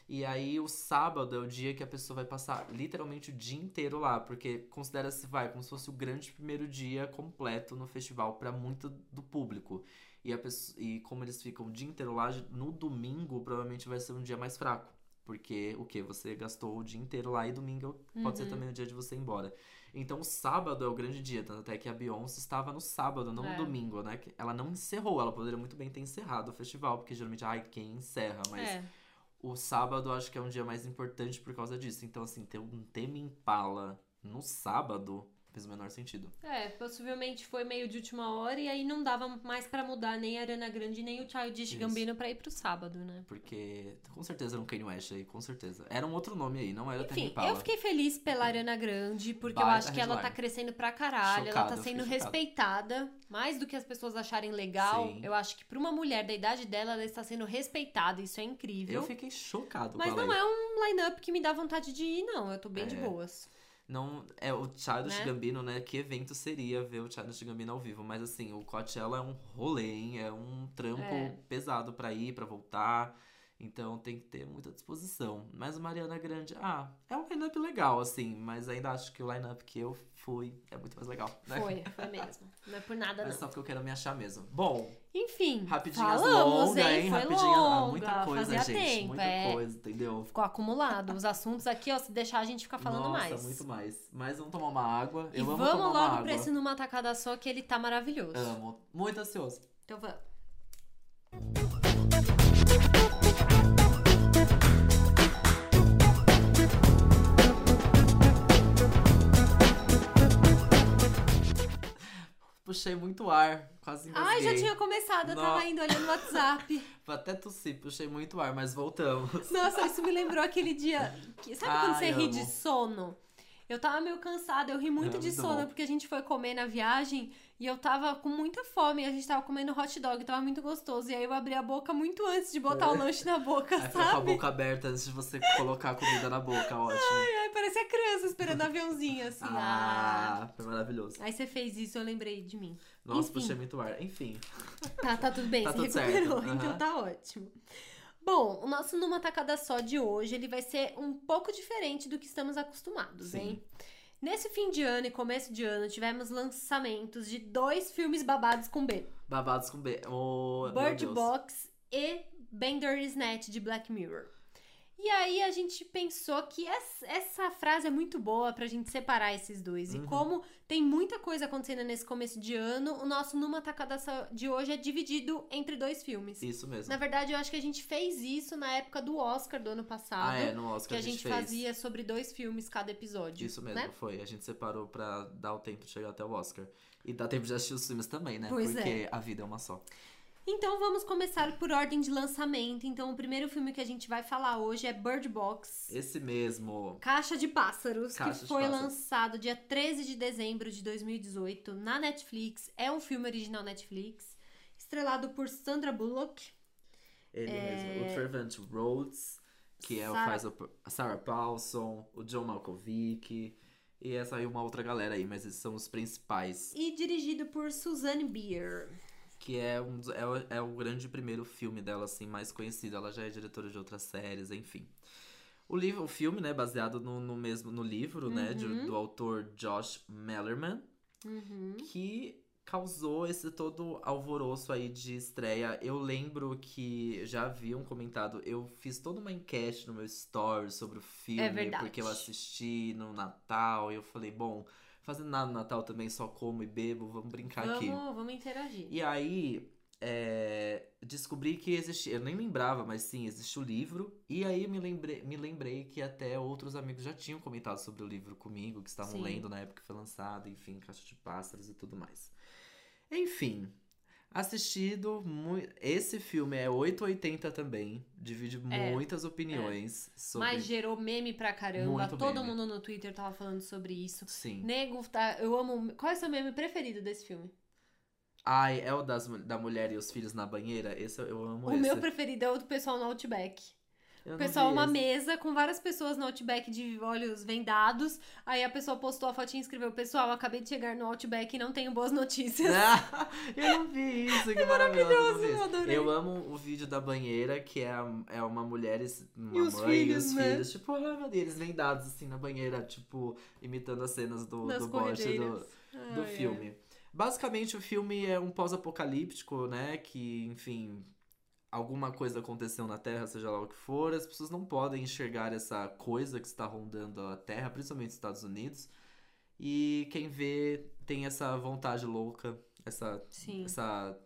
E aí, o sábado é o dia que a pessoa vai passar literalmente o dia inteiro lá, porque considera-se, vai, como se fosse o grande primeiro dia completo no festival para muito do público. E, a pessoa, e como eles ficam o dia inteiro lá, no domingo provavelmente vai ser um dia mais fraco. Porque o que? Você gastou o dia inteiro lá e domingo pode ser Uhum. também o dia de você ir embora. Então o sábado é o grande dia, tanto até que a Beyoncé estava no sábado, não É. no domingo, né? Ela não encerrou, ela poderia muito bem ter encerrado o festival, porque geralmente, ai, quem encerra, mas É. o sábado acho que é um dia mais importante por causa disso. Então, assim, ter um tema Impala no sábado fez o menor sentido. É, possivelmente foi meio de última hora e aí não dava mais pra mudar nem a Ariana Grande nem o Childish Isso. Gambino pra ir pro sábado, né? Porque com certeza era um Kanye West aí, com certeza. Era um outro nome aí, não era Enfim, eu fiquei feliz pela Ariana Grande, porque eu Baita acho que ela tá crescendo pra caralho, ela Chocado, tá eu sendo respeitada, mais do que as pessoas acharem legal. Sim. Eu acho que pra uma mulher da idade dela, ela está sendo respeitada, isso é incrível. Eu fiquei chocado Mas com ela não aí. é um line-up que me dá vontade de ir, não. Eu tô bem de É. boas. Não, é o Childish Né? Gambino, né? Que evento seria ver o Childish Gambino ao vivo? Mas assim, o Coachella é um rolê, hein? É um trampo É. pesado pra ir, pra voltar. Então tem que ter muita disposição. Mas o Mariana Grande, ah, é um lineup legal, assim. Mas ainda acho que o lineup que eu fui é muito mais legal. Né? Foi, foi mesmo. Não é por nada, Mas não. só porque eu quero me achar mesmo. Bom, Enfim, rapidinhas falamos, longa, hein? Foi Rapidinha, ah, longa, muita coisa, fazia gente. tempo, muita é. coisa, entendeu? Ficou acumulado. Os assuntos aqui, ó, se deixar a gente ficar falando Nossa, mais. muito mais. Mas vamos tomar uma água. E eu vamos tomar uma logo água. pra esse numa tacada só que ele tá maravilhoso. Amo. Muito ansioso. Então vamos. Puxei muito ar, quase engasguei. Ai, já tinha começado, eu Nó- tava indo olhando no WhatsApp. Vou até tossir, puxei muito ar, mas voltamos. Nossa, isso me lembrou aquele dia. que- sabe quando Ai, você ri de amo. sono? Eu tava meio cansada, eu ri muito É, de sono, bom. porque a gente foi comer na viagem e eu tava com muita fome. A gente tava comendo hot dog, tava muito gostoso. E aí eu abri a boca muito antes de botar o lanche na boca, Aí fica com a sabe? boca aberta antes de você colocar a comida na boca, ótimo. Ai, parecia criança esperando aviãozinho, assim. Ah. Ah, foi maravilhoso. Aí você fez isso, eu lembrei de mim. Nossa, Enfim. puxei muito ar. Enfim, Tá, tá tudo bem, Tá você tudo recuperou, aham. então tá ótimo. Bom, o nosso Numa Tacada Só de hoje, ele vai ser um pouco diferente do que estamos acostumados, Sim. hein? Nesse fim de ano e começo de ano, tivemos lançamentos de dois filmes babados com B. babados com B. Oh, Bird. Box e Bandersnatch de Black Mirror. E aí a gente pensou que essa, frase é muito boa pra gente separar esses dois. E Uhum. como tem muita coisa acontecendo nesse começo de ano, o nosso Numa Tacada de hoje é dividido entre dois filmes. Isso mesmo. Na verdade, eu acho que a gente fez isso na época do Oscar do ano passado. Ah, é, no Que Oscar a gente fez. fazia sobre dois filmes cada episódio. Isso mesmo, Né? foi. A gente separou pra dar o tempo de chegar até o Oscar. E dá tempo de assistir os filmes também, né? Pois é. Porque a vida é uma só. Então vamos começar por ordem de lançamento. Então o primeiro filme que a gente vai falar hoje é Bird Box. Esse mesmo. Caixa de Pássaros, Caixa que foi Pássaros. lançado dia 13 de dezembro de 2018 na Netflix. É um filme original Netflix, estrelado por Sandra Bullock, Ele mesmo. O Trevant Rhodes, que é o Sarah- faz o, a Sarah Paulson, o John Malkovich. E essa aí uma outra galera aí, mas esses são os principais. e dirigido por Suzanne Bier. Que é, um, é, o, é o grande primeiro filme dela, assim, mais conhecido. Ela já é diretora de outras séries, enfim. O, livro, o filme, né, baseado no, no mesmo no livro, né, de- Uhum. do autor Josh Mellerman. Uhum. que causou esse todo alvoroço aí de estreia. Eu lembro que já haviam comentado, eu fiz toda uma enquete no meu story sobre o filme, É porque eu assisti no Natal e eu falei, bom, fazendo nada no Natal também, só como e bebo, vamos brincar aqui. Vamos, vamos interagir. E aí, é, descobri que existia, eu nem lembrava, mas sim, existe o livro. E aí me lembrei, me lembrei que até outros amigos já tinham comentado sobre o livro comigo, que estavam Sim. lendo na época que foi lançado, enfim, Caixa de Pássaros e tudo mais. Enfim, assistido, esse filme é 880 também, divide É, muitas opiniões sobre... Mas gerou meme pra caramba. Muito Todo meme. mundo no Twitter tava falando sobre isso. Sim. Nego, tá, eu amo. Qual é o seu meme preferido desse filme? Ai, é o das, da mulher e os filhos na banheira? Esse eu- eu amo O esse. meu preferido é o do pessoal no Outback. Eu pessoal, uma esse. mesa com várias pessoas no Outback de olhos vendados. Aí a pessoa postou a fotinha e escreveu: Pessoal, acabei de chegar no Outback e não tenho boas notícias. Ah, eu não vi isso, que maravilhoso. eu não vi eu isso. adorei. Eu amo o vídeo da banheira, que é, é uma mulher, e uma E os mãe e filhos, os né? filhos. Tipo, meu Deus, eles vendados assim na banheira, tipo, imitando as cenas do, Nas do bote do, do Ai, filme. Basicamente, o filme é um pós-apocalíptico, né? Que, enfim, alguma coisa aconteceu na Terra, seja lá o que for. As pessoas não podem enxergar essa coisa que está rondando a Terra, principalmente nos Estados Unidos. E quem vê tem essa vontade louca, essa. Sim. essa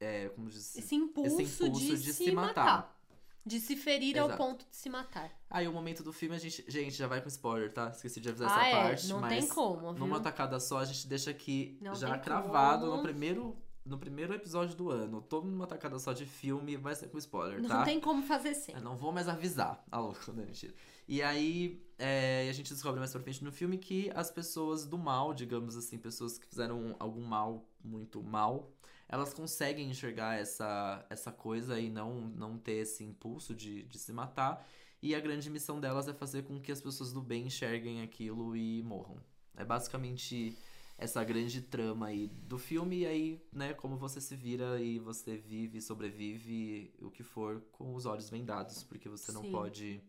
é, como diz? Esse impulso, Esse impulso de, de se matar. matar. De se ferir ao Exato. ponto de se matar. Aí o momento do filme a gente. Gente, já vai com spoiler, tá? Esqueci de avisar ah, essa é. parte. não mas tem como, viu? Numa tacada só, a gente deixa aqui Não já cravado como. no primeiro, no primeiro episódio do ano. Todo numa tacada só de filme vai ser com spoiler, Não tá? tem como fazer sem. Eu não vou mais avisar. Ah, louco, né? Mentira. E aí, é, a gente descobre mais pra frente no filme que as pessoas do mal, digamos assim, pessoas que fizeram algum mal muito mal, elas conseguem enxergar essa, essa coisa e não, não ter esse impulso de, de se matar. E a grande missão delas é fazer com que as pessoas do bem enxerguem aquilo e morram. É basicamente essa grande trama aí do filme, e aí, né, como você se vira e você vive, sobrevive, o que for, com os olhos vendados, porque você não Sim. pode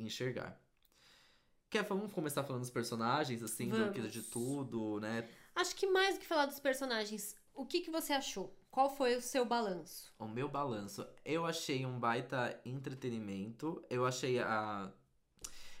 enxergar. Quer, vamos começar falando dos personagens, assim, do Vamos. de tudo, né? Acho que mais do que falar dos personagens, o que, que você achou? Qual foi o seu balanço? O meu balanço, eu achei um baita entretenimento. Eu achei a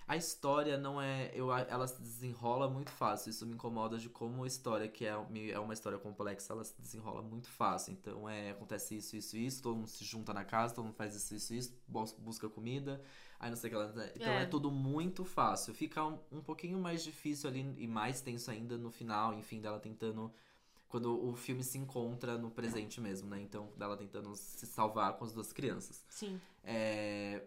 a história não é, eu ela se desenrola muito fácil. Isso me incomoda de como a história que é, é uma história complexa, ela se desenrola muito fácil. Então é, acontece isso, isso, isso, todo mundo se junta na casa, todo mundo faz isso, isso, isso, bus- busca comida, aí não sei o que lá. Então É. é, tudo muito fácil. Fica um, um pouquinho mais difícil ali e mais tenso ainda no final, enfim, dela tentando quando o filme se encontra no presente mesmo, né? Então, dela tentando se salvar com as duas crianças. Sim. É,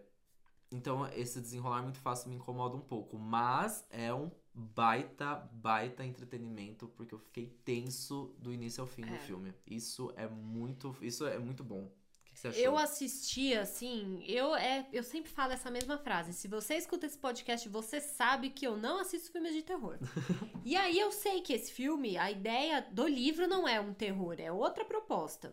Então, esse desenrolar muito fácil me incomoda um pouco. Mas é um baita, baita entretenimento, porque eu fiquei tenso do início ao fim do É. filme. Isso é muito. Isso é muito bom. O que que você achou? Eu assisti, assim, eu, é, eu sempre falo essa mesma frase. Se você escuta esse podcast, você sabe que eu não assisto filmes de terror. e aí eu sei que esse filme, a ideia do livro não é um terror, é outra proposta.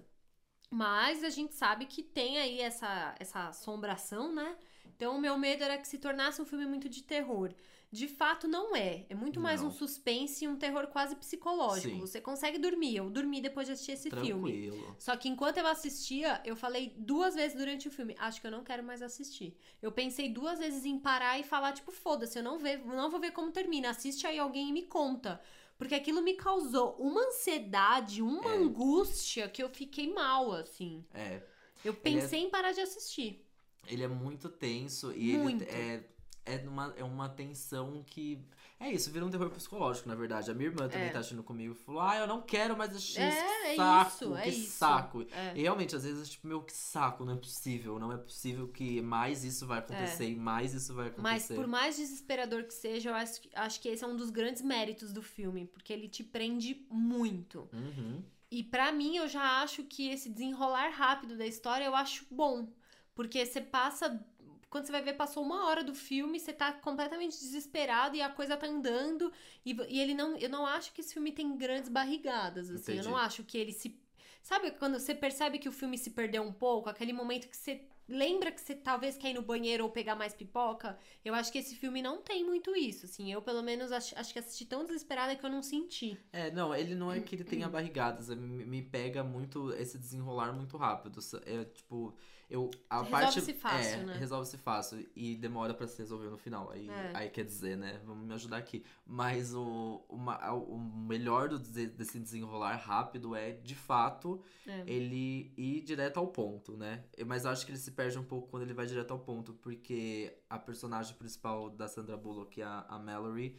Mas a gente sabe que tem aí essa, essa assombração, né? Então o meu medo era que se tornasse um filme muito de terror. De fato, não é. É muito mais Não. um suspense e um terror quase psicológico. Sim. Você consegue dormir. Eu dormi depois de assistir esse filme. Tranquilo. Só que enquanto eu assistia, eu falei duas vezes durante o filme, acho que eu não quero mais assistir. Eu pensei duas vezes em parar e falar, tipo, foda-se, eu não, não vou ver como termina. Assiste aí alguém e me conta. Porque aquilo me causou uma ansiedade, uma É. angústia que eu fiquei mal, assim. É. Eu pensei em parar de assistir. Ele é muito tenso e Muito. ele é, é, uma, é uma tensão que. É isso, vira um terror psicológico, na verdade. A minha irmã também É. tá assistindo comigo e falou: Ah, eu não quero mais assistir É, é saco, isso, é que isso. saco. É. E realmente, às vezes, tipo, meu, que saco, não é possível. Não é possível que mais isso vai acontecer e mais isso vai É. Mas acontecer. por mais desesperador que seja, eu acho, que- acho que esse é um dos grandes méritos do filme, porque ele te prende muito. Uhum. E pra mim, eu já acho que esse desenrolar rápido da história eu acho bom. Porque você passa. Quando você vai ver, passou uma hora do filme, você tá completamente desesperado e a coisa tá andando. E, e ele não. Eu não acho que esse filme tem grandes barrigadas, assim. Entendi. Eu não acho que ele se. Sabe quando você percebe que o filme se perdeu um pouco? Aquele momento que você lembra que você talvez quer ir no banheiro ou pegar mais pipoca? Eu acho que esse filme não tem muito isso, assim. Eu, pelo menos, acho, acho que assisti tão desesperada que eu não senti. É, não, ele não é que ele tenha barrigadas, me, me pega muito esse desenrolar muito rápido. É tipo, eu a Resolve-se parte fácil, é, né? resolve-se fácil e demora pra se resolver no final. Aí, É. aí quer dizer, né? Vamos me ajudar aqui. Mas o, uma- o melhor do, de- desse desenrolar rápido é, de fato, É. ele ir direto ao ponto, né? Mas acho que ele se perde um pouco quando ele vai direto ao ponto, porque a personagem principal da Sandra Bullock, a, a Mallory,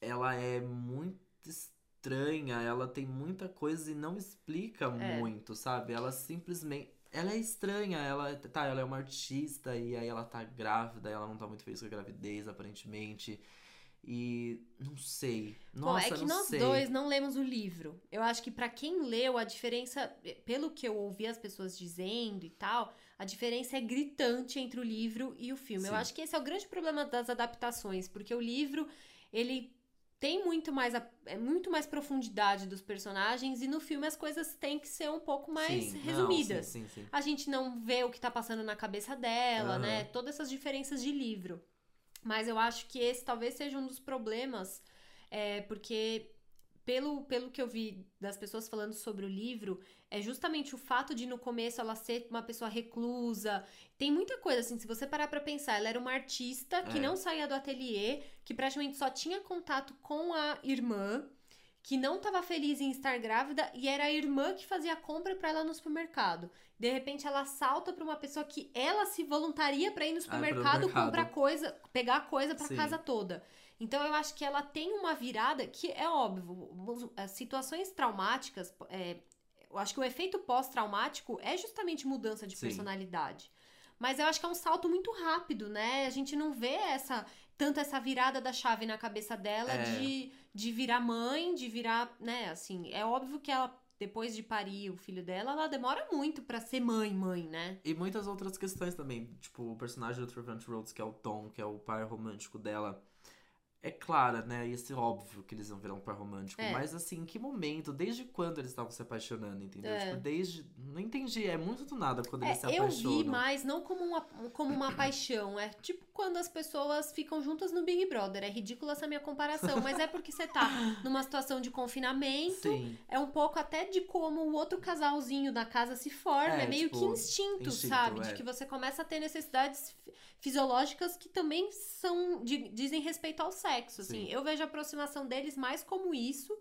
ela é muito estranha, ela tem muita coisa e não explica É. muito, sabe? Ela simplesmente. Ela é estranha, ela tá, ela é uma artista e aí ela tá grávida, ela não tá muito feliz com a gravidez, aparentemente. E não sei. Bom, Nossa, é que nós sei. dois não lemos o livro. Eu acho que pra quem leu, a diferença, pelo que eu ouvi as pessoas dizendo e tal, a diferença é gritante entre o livro e o filme. Eu Sim. acho que esse é o grande problema das adaptações, porque o livro, ele tem muito mais é muito mais profundidade dos personagens e no filme as coisas têm que ser um pouco mais Sim, não, resumidas. sim, sim, sim. A gente não vê o que tá passando na cabeça dela, Aham. né? Todas essas diferenças de livro. Mas eu acho que esse talvez seja um dos problemas, é, porque pelo, pelo que eu vi das pessoas falando sobre o livro, é justamente o fato de no começo ela ser uma pessoa reclusa. Tem muita coisa, assim, se você parar pra pensar, ela era uma artista que É. não saía do ateliê, que praticamente só tinha contato com a irmã, que não estava feliz em estar grávida e era a irmã que fazia a compra pra ela no supermercado. De repente ela salta pra uma pessoa que ela se voluntaria pra ir no pro supermercado mercado. comprar coisa, pegar coisa pra Sim. casa toda. Então eu acho que ela tem uma virada que é óbvio, as situações traumáticas, é, eu acho que o efeito pós-traumático é justamente mudança de Sim. personalidade. Mas eu acho que é um salto muito rápido, né? A gente não vê essa tanto essa virada da chave na cabeça dela É. de, de virar mãe, de virar, né, assim, é óbvio que ela depois de parir o filho dela, ela demora muito pra ser mãe, mãe, né? E muitas outras questões também. Tipo, o personagem do Trevant Rhodes, que é o Tom, que é o par romântico dela. É clara, né? Ia ser óbvio que eles iam virar um par romântico. É. Mas assim, em que momento? Desde quando eles estavam se apaixonando, entendeu? É. Tipo, desde. Não entendi. É muito do nada quando É, eles se eu apaixonam. vi mais não como uma, como uma paixão, é tipo quando as pessoas ficam juntas no Big Brother. É ridícula essa minha comparação, mas é porque você tá numa situação de confinamento, Sim. é um pouco até de como o outro casalzinho da casa se forma, é, É, meio tipo, que instinto, instinto, sabe? é. De que você começa a ter necessidades fi- fisiológicas que também são de- dizem respeito ao sexo, assim. Sim. Eu vejo a aproximação deles mais como isso.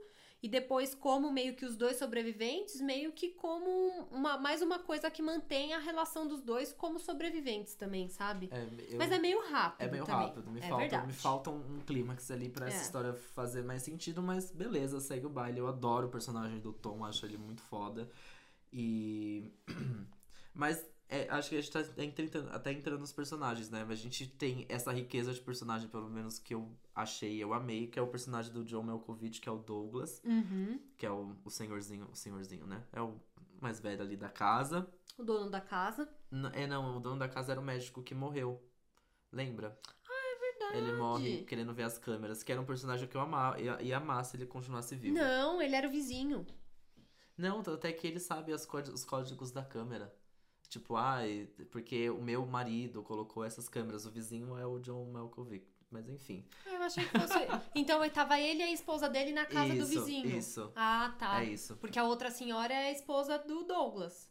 E depois como meio que os dois sobreviventes, meio que como uma, mais uma coisa que mantém a relação dos dois como sobreviventes também, sabe? É, eu- Mas é meio rápido. É meio também. rápido, me, É falta, verdade. me falta um, um clímax ali pra essa É. história fazer mais sentido, mas beleza, segue o baile. Eu adoro o personagem do Tom, acho ele muito foda. E. Mas é, acho que a gente tá até entrando, até entrando nos personagens, né? Mas a gente tem essa riqueza de personagem, pelo menos que eu achei, eu amei, que é o personagem do John Malkovich, que é o Douglas, Uhum. que é o, o senhorzinho, o senhorzinho, né? É o mais velho ali da casa. O dono da casa. N- É, não, o dono da casa era o médico que morreu. Lembra? Verdade. Ele morre querendo ver as câmeras, que era um personagem que eu amava, ia, ia amar se ele continuasse vivo. Não, ele era o vizinho. Não, até que ele sabe as os códigos da câmera. Tipo, ai, porque o meu marido colocou essas câmeras, o vizinho é o John Malkovich. Mas enfim. Ah, Eu achei que fosse. então tava ele e a esposa dele na casa do isso, vizinho. Isso. Ah, tá. É isso. Porque a outra senhora é a esposa do Douglas.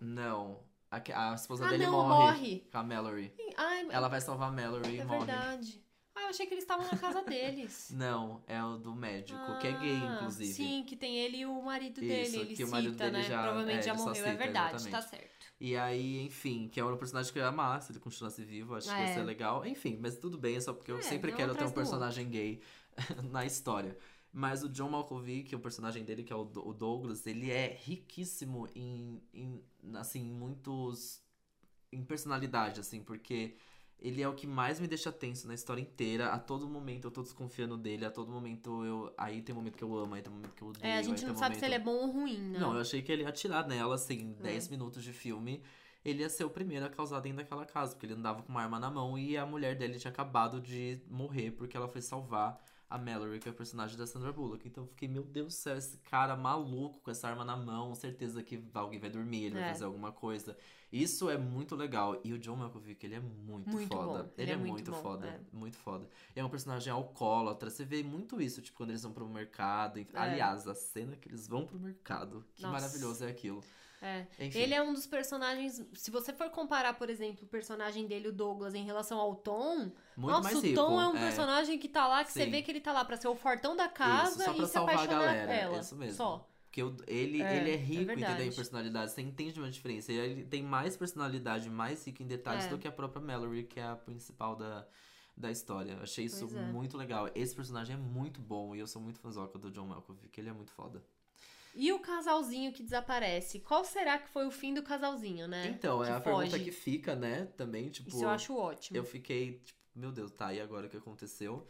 Não. A, a esposa ah, dele não, morre. morre. Com a Mallory. Ai, Ela vai salvar a Mallory é e morre. verdade. Ah, eu achei que eles estavam na casa deles. Não, é o do médico, que é gay, Ah, inclusive. Sim, que tem ele e o marido Isso, dele. Ele que o cita, marido dele né? já- Provavelmente é, já morreu, é cita, verdade, exatamente. tá certo. E aí, enfim, que é um personagem que eu ia amar se ele continuasse vivo, acho que ia É. ser legal. Enfim, mas tudo bem, é só porque eu É, sempre quero ter um personagem gay na história. Mas o John Malkovich, é o personagem dele, que é o Douglas, ele é riquíssimo em, em assim, muitos... em personalidade, assim, porque ele é o que mais me deixa tenso na história inteira. A todo momento eu tô desconfiando dele, a todo momento eu... Aí tem um momento que eu amo, aí tem um momento que eu odeio. É, a gente não sabe se ele é momento- bom ou ruim, né? não, eu achei que ele ia atirar nela, assim, É. 10 minutos de filme. Ele ia ser o primeiro a causar dentro daquela casa, porque ele andava com uma arma na mão e a mulher dele tinha acabado de morrer porque ela foi salvar a Mallory, que é o personagem da Sandra Bullock. Então eu fiquei, meu Deus do céu, esse cara maluco com essa arma na mão, certeza que alguém vai dormir, ele É. vai fazer alguma coisa. Isso é muito legal. E o John Malkovich, ele é muito, Muito foda. bom. Ele, é, muito, bom, foda. é. Muito foda. É um personagem alcoólatra. Você vê muito isso, tipo, quando eles vão pro mercado. É. Aliás, a cena que eles vão pro mercado. Que Nossa. maravilhoso é aquilo. É. Enfim. Ele é um dos personagens. Se você for comparar, por exemplo, o personagem dele, o Douglas, em relação ao Tom. Muito nossa, mais o rico. Tom é um personagem que tá lá, que você Sim. vê que ele tá lá pra ser o fortão da casa só pra e se salvar a apaixonar galera, dela. isso mesmo. Só. Porque o- ele, É, ele é é rico, entendeu? Em personalidade. Você entende uma diferença. Ele tem mais personalidade, mais rico em detalhes É. do que a própria Mallory, que é a principal da, da história. Eu achei isso Pois é. muito legal. Esse personagem é muito bom e eu sou muito fãzoca do John Malkovich, que ele é muito foda. E o casalzinho que desaparece? Qual será que foi o fim do casalzinho, né? Então, é que a pergunta foge. que fica, né? Também, tipo. Isso eu acho ótimo. Eu fiquei, tipo, meu Deus, tá, e agora o que aconteceu?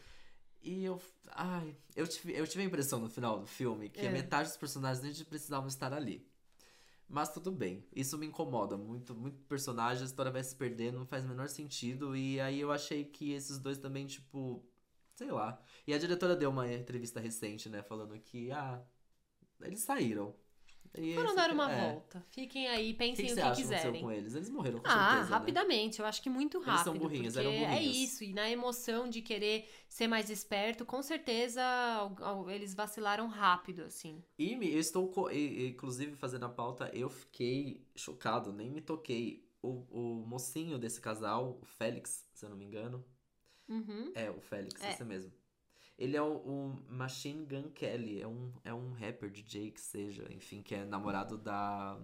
E eu. Ai, eu tive, eu tive a impressão no final do filme que É. a metade dos personagens nem precisavam estar ali. Mas tudo bem. Isso me incomoda muito. Muito personagem, a história vai se perdendo, não faz o menor sentido. E aí eu achei que esses dois também, tipo. Sei lá. E a diretora deu uma entrevista recente, né? Falando que, ah. Eles saíram. E Foram esse- dar uma é. volta. Fiquem aí, O que, pensem que o que acha que aconteceu quiserem. com eles? Eles morreram com Ah, certeza. né? rapidamente. Eu acho que muito Eles são rápido. burrinhos, porque eram é burrinhos. isso. E na emoção de querer ser mais esperto, com certeza eles vacilaram rápido, assim. E eu estou, inclusive, fazendo a pauta, eu fiquei chocado, nem me toquei. O, o mocinho desse casal, o Félix, se eu não me engano. Uhum. É, o Félix, É. esse mesmo. Ele é o, o Machine Gun Kelly, é um, é um rapper, DJ que seja, enfim, que é namorado da,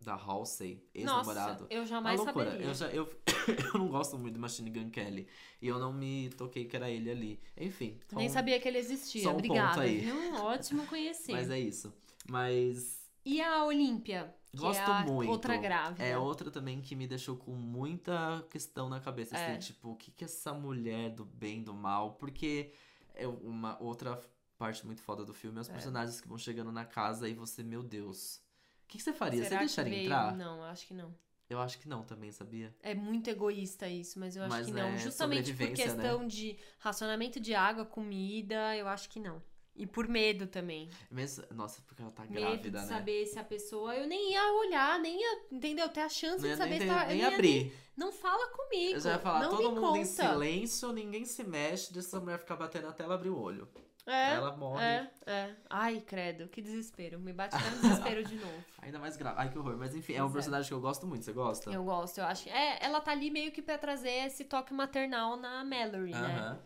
da Halsey, ex-namorado. eu Uma jamais loucura. saberia. Eu, já, eu, eu não gosto muito do Machine Gun Kelly. E eu não me toquei que era ele ali. Enfim. Nem só um- sabia que ele existia. só um Obrigada. aí. viu? Ótimo conhecer. Mas é isso. Mas E a Olímpia? Que Gosto é a muito. outra grávida. É outra também que me deixou com muita questão na cabeça, É. assim, tipo, o que que essa mulher do bem, do mal, porque é uma outra parte muito foda do filme, é os É. personagens que vão chegando na casa e você, meu Deus, o que, que você faria? Será você deixaria veio? entrar? Não, eu acho que não. Eu acho que não também, sabia? É muito egoísta isso, mas eu acho Mas que não. é Justamente por né? questão de racionamento de água, comida, eu acho que não. E por medo também. Mesmo, nossa, porque ela tá medo grávida, de né? saber se a pessoa. Eu nem ia olhar, nem ia, entendeu? Ter a chance Não de saber nem, se ter- tá. eu nem abrir. Não fala comigo. Eu já ia falar, não todo mundo conta. em silêncio, ninguém se mexe, deixa essa mulher ficar batendo até ela abrir o olho. É, ela morre. é, é. Ai, credo, que desespero. Me bate até no desespero de novo. Ainda mais grave. Ai, que horror. Mas enfim, é um é. personagem que eu gosto muito. Você gosta? Eu gosto, eu acho. É, ela tá ali meio que pra trazer esse toque maternal na Mallory, né? Aham.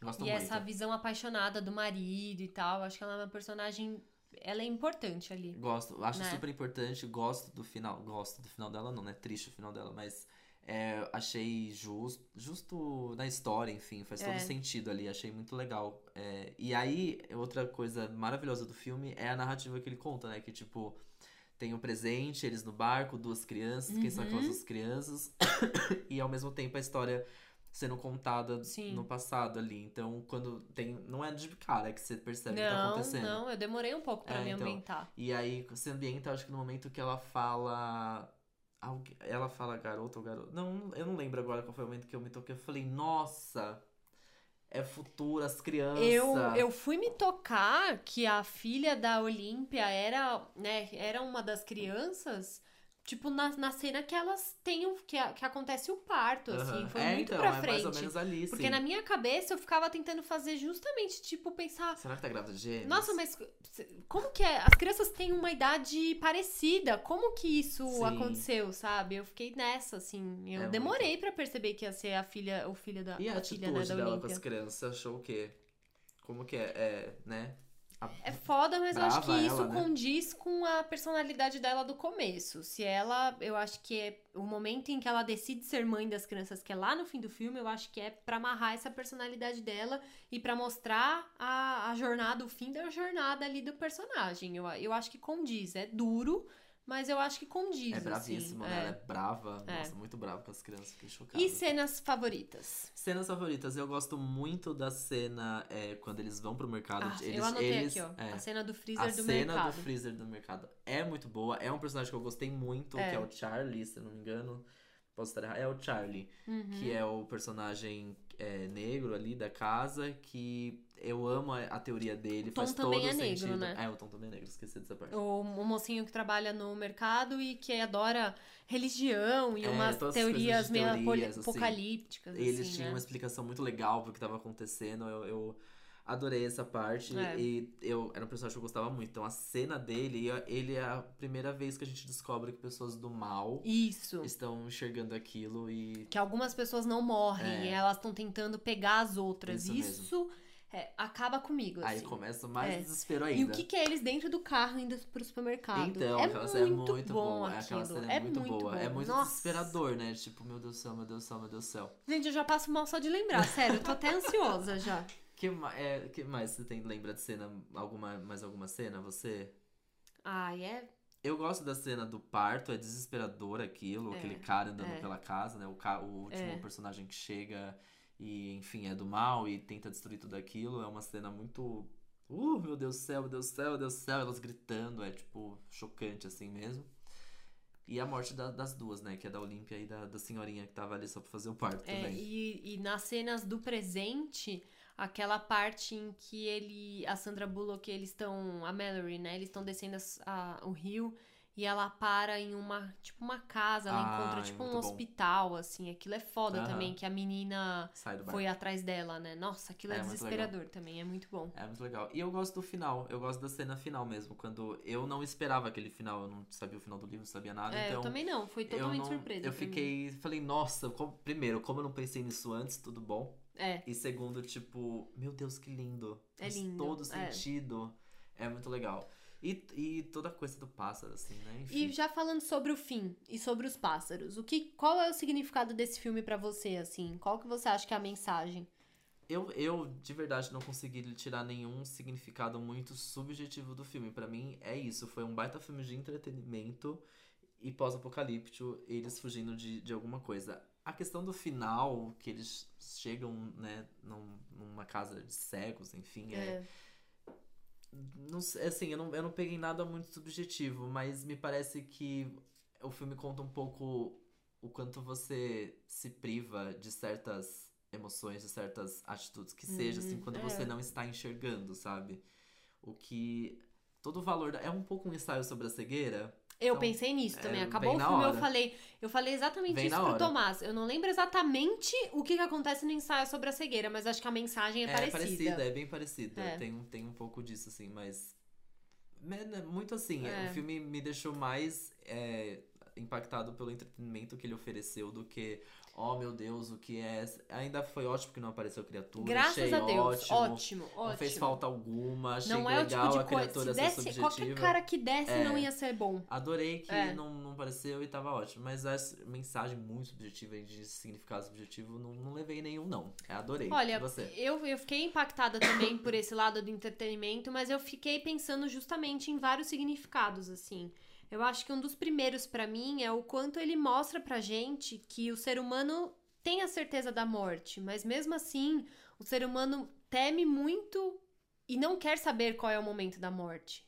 Gosto e muito. essa visão apaixonada do marido e tal. Acho que ela é uma personagem. Ela é importante ali. Gosto, acho né? super importante, gosto do final. Gosto do final dela, não, né? Triste o final dela, mas é, achei justo, justo na história, enfim, faz todo É. sentido ali, achei muito legal. É, e aí, outra coisa maravilhosa do filme é a narrativa que ele conta, né? Que tipo, tem o presente, eles no barco, duas crianças, quem são Uhum. aquelas duas crianças, e ao mesmo tempo a história sendo contada Sim. no passado ali. Então, quando tem. Não é de cara que você percebe o que tá acontecendo. não, eu demorei um pouco pra É, me então. ambientar. E aí se ambienta, acho que no momento que ela fala. Ela fala garoto ou garoto. Não, eu não lembro agora qual foi o momento que eu me toquei. Eu falei, nossa, é futuro, as crianças. Eu, eu fui me tocar que a filha da Olímpia era, né, era uma das crianças, tipo, na, na cena que elas têm, o- que, a- que acontece o parto, assim, Aham. foi é, muito então, pra é frente. mais ou menos ali, Porque sim. na minha cabeça eu ficava tentando fazer justamente, tipo, pensar. Será que tá grávida de gêmeos? Nossa, mas como que é? As crianças têm uma idade parecida. Como que isso Sim. aconteceu, sabe? Eu fiquei nessa, assim. Eu É demorei pra perceber que ia ser a filha, o filho da, E a a filha atitude né, da dela com as crianças? Achou o quê? Como que é? É, né? A- É foda, mas eu acho que Brava isso ela, né? condiz com a personalidade dela do começo. Se ela, eu acho que é o momento em que ela decide ser mãe das crianças, que é lá no fim do filme, eu acho que é pra amarrar essa personalidade dela e pra mostrar a, a jornada, o fim da jornada ali do personagem. Eu, eu acho que condiz. É duro, mas eu acho que condiz. É bravíssimo, assim, né? é. Ela é brava. É. Nossa, muito brava com as crianças. Fiquei chocado. E cenas favoritas? Cenas favoritas, eu gosto muito da cena é, quando eles vão pro mercado. Ah, eles, eu anotei eles, aqui, ó. é, A cena do a freezer do cena mercado. do freezer do mercado é muito boa. É um personagem que eu gostei muito, É. que é o Charlie, se eu não me engano. Posso estar errado. É o Charlie, Uhum. que é o personagem é, negro ali da casa, que eu amo a, a teoria dele. O Tom faz também todo é negro, sentido. né? É, o Tom também é negro, esqueci dessa parte. O, o mocinho que trabalha no mercado e que adora religião e É, umas teorias meio teorias, apoli- assim. apocalípticas. Eles assim, tinham né? uma explicação muito legal pro que tava acontecendo. Eu, eu adorei essa parte. É. E eu era um personagem que eu gostava muito. Então a cena dele, ele é a primeira vez que a gente descobre que pessoas do mal Isso. estão enxergando aquilo e. Que algumas pessoas não morrem É. e elas estão tentando pegar as outras. Isso Isso, é, acaba comigo. Aí assim. começa mais É. desespero E ainda. o que, que é eles dentro do carro indo pro supermercado? Então, é cena é muito muito bom boa. aquilo. Aquela cena é, muito, boa. É muito Nossa. desesperador, né? Tipo, meu Deus do céu, meu Deus do céu, meu Deus do céu. Gente, eu já passo mal só de lembrar, sério. Eu tô até ansiosa já. Que, é, que mais você tem lembra de cena? Alguma, mais alguma cena? Você? Ai, é. Eu gosto da cena do parto, é desesperador aquilo, É, aquele cara andando é. pela casa, né? O, ca- o último É. personagem que chega e, enfim, é do mal e tenta destruir tudo aquilo. É uma cena muito. Uh, meu Deus do céu, meu Deus do céu, meu Deus do céu. Elas gritando, é tipo chocante assim mesmo. E a morte da- das duas, né? Que é da Olímpia e da, da senhorinha que tava ali só pra fazer o parto É, também. e, e nas cenas do presente, aquela parte em que ele, a Sandra Bullock, eles estão, a Mallory, né? Eles estão descendo as- a- o rio e ela para em uma, tipo, uma casa, ela Ah, encontra, é tipo, um bom. hospital, assim. Aquilo é foda também, que a menina foi atrás dela, né? Nossa, aquilo é, É, desesperador também, é muito bom. É muito legal. E eu gosto do final. Eu gosto da cena final mesmo. Quando eu não esperava aquele final. Eu não sabia o final do livro, não sabia nada. é, então eu também não, foi eu totalmente não- surpresa. Eu pra mim. fiquei. Falei, nossa, como- primeiro, como eu não pensei nisso antes, tudo bom. É, E segundo, tipo, meu Deus, que lindo. É Faz lindo, todo é. sentido. É, muito legal. E, e toda a coisa do pássaro, assim, né? Enfim. E já falando sobre o fim e sobre os pássaros, o que, qual é o significado desse filme pra você, assim? Qual que você acha que é a mensagem? Eu, eu, de verdade, não consegui tirar nenhum significado muito subjetivo do filme. Pra mim, é isso. Foi um baita filme de entretenimento e pós-apocalíptico, eles fugindo de, de alguma coisa. A questão do final, que eles chegam, né, num- numa casa de cegos, enfim, é. Não sei, assim, eu não, eu não peguei nada muito subjetivo, mas me parece que o filme conta um pouco o quanto você se priva de certas emoções, de certas atitudes, que seja, assim, Uhum, quando é. você não está enxergando, sabe? O que. Todo o valor. da- É um pouco um ensaio sobre a cegueira. Eu Então, pensei nisso é, também. vem Acabou o filme, eu hora. falei, eu falei exatamente Vem isso pro hora. Tomás. Eu não lembro exatamente o que, que acontece no ensaio sobre a cegueira, mas acho que a mensagem é, parecida. é bem parecida. É. Tem, tem um pouco disso, assim, mas. né, Muito assim, É. o filme me deixou mais é, impactado pelo entretenimento que ele ofereceu do que, oh meu Deus, o que é. Ainda foi ótimo que não apareceu criatura. Graças achei a Deus, ótimo. ótimo, ótimo. Não fez falta alguma, achei Não é o legal tipo a de coisa. criatura Se ser desse, qualquer cara que desse É. não ia ser bom. Adorei que É. não, não apareceu e tava ótimo. Mas essa mensagem muito subjetiva e de significado subjetivo, não, não levei nenhum, não. É, adorei. Olha, você? eu, eu fiquei impactada também por esse lado do entretenimento, mas eu fiquei pensando justamente em vários significados, assim. Eu acho que um dos primeiros pra mim é o quanto ele mostra pra gente que o ser humano tem a certeza da morte, mas mesmo assim, o ser humano teme muito e não quer saber qual é o momento da morte.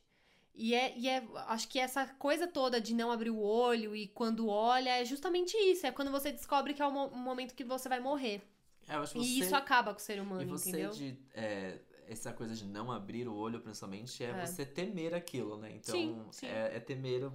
E é, e é, acho que essa coisa toda de não abrir o olho e quando olha é justamente isso. É quando você descobre que é o mo- momento que você vai morrer. É, E você... isso acaba com o ser humano, E você entendeu? de. é, essa coisa de não abrir o olho, principalmente, é, É. você temer aquilo, né? Então, Sim, sim. É, é temer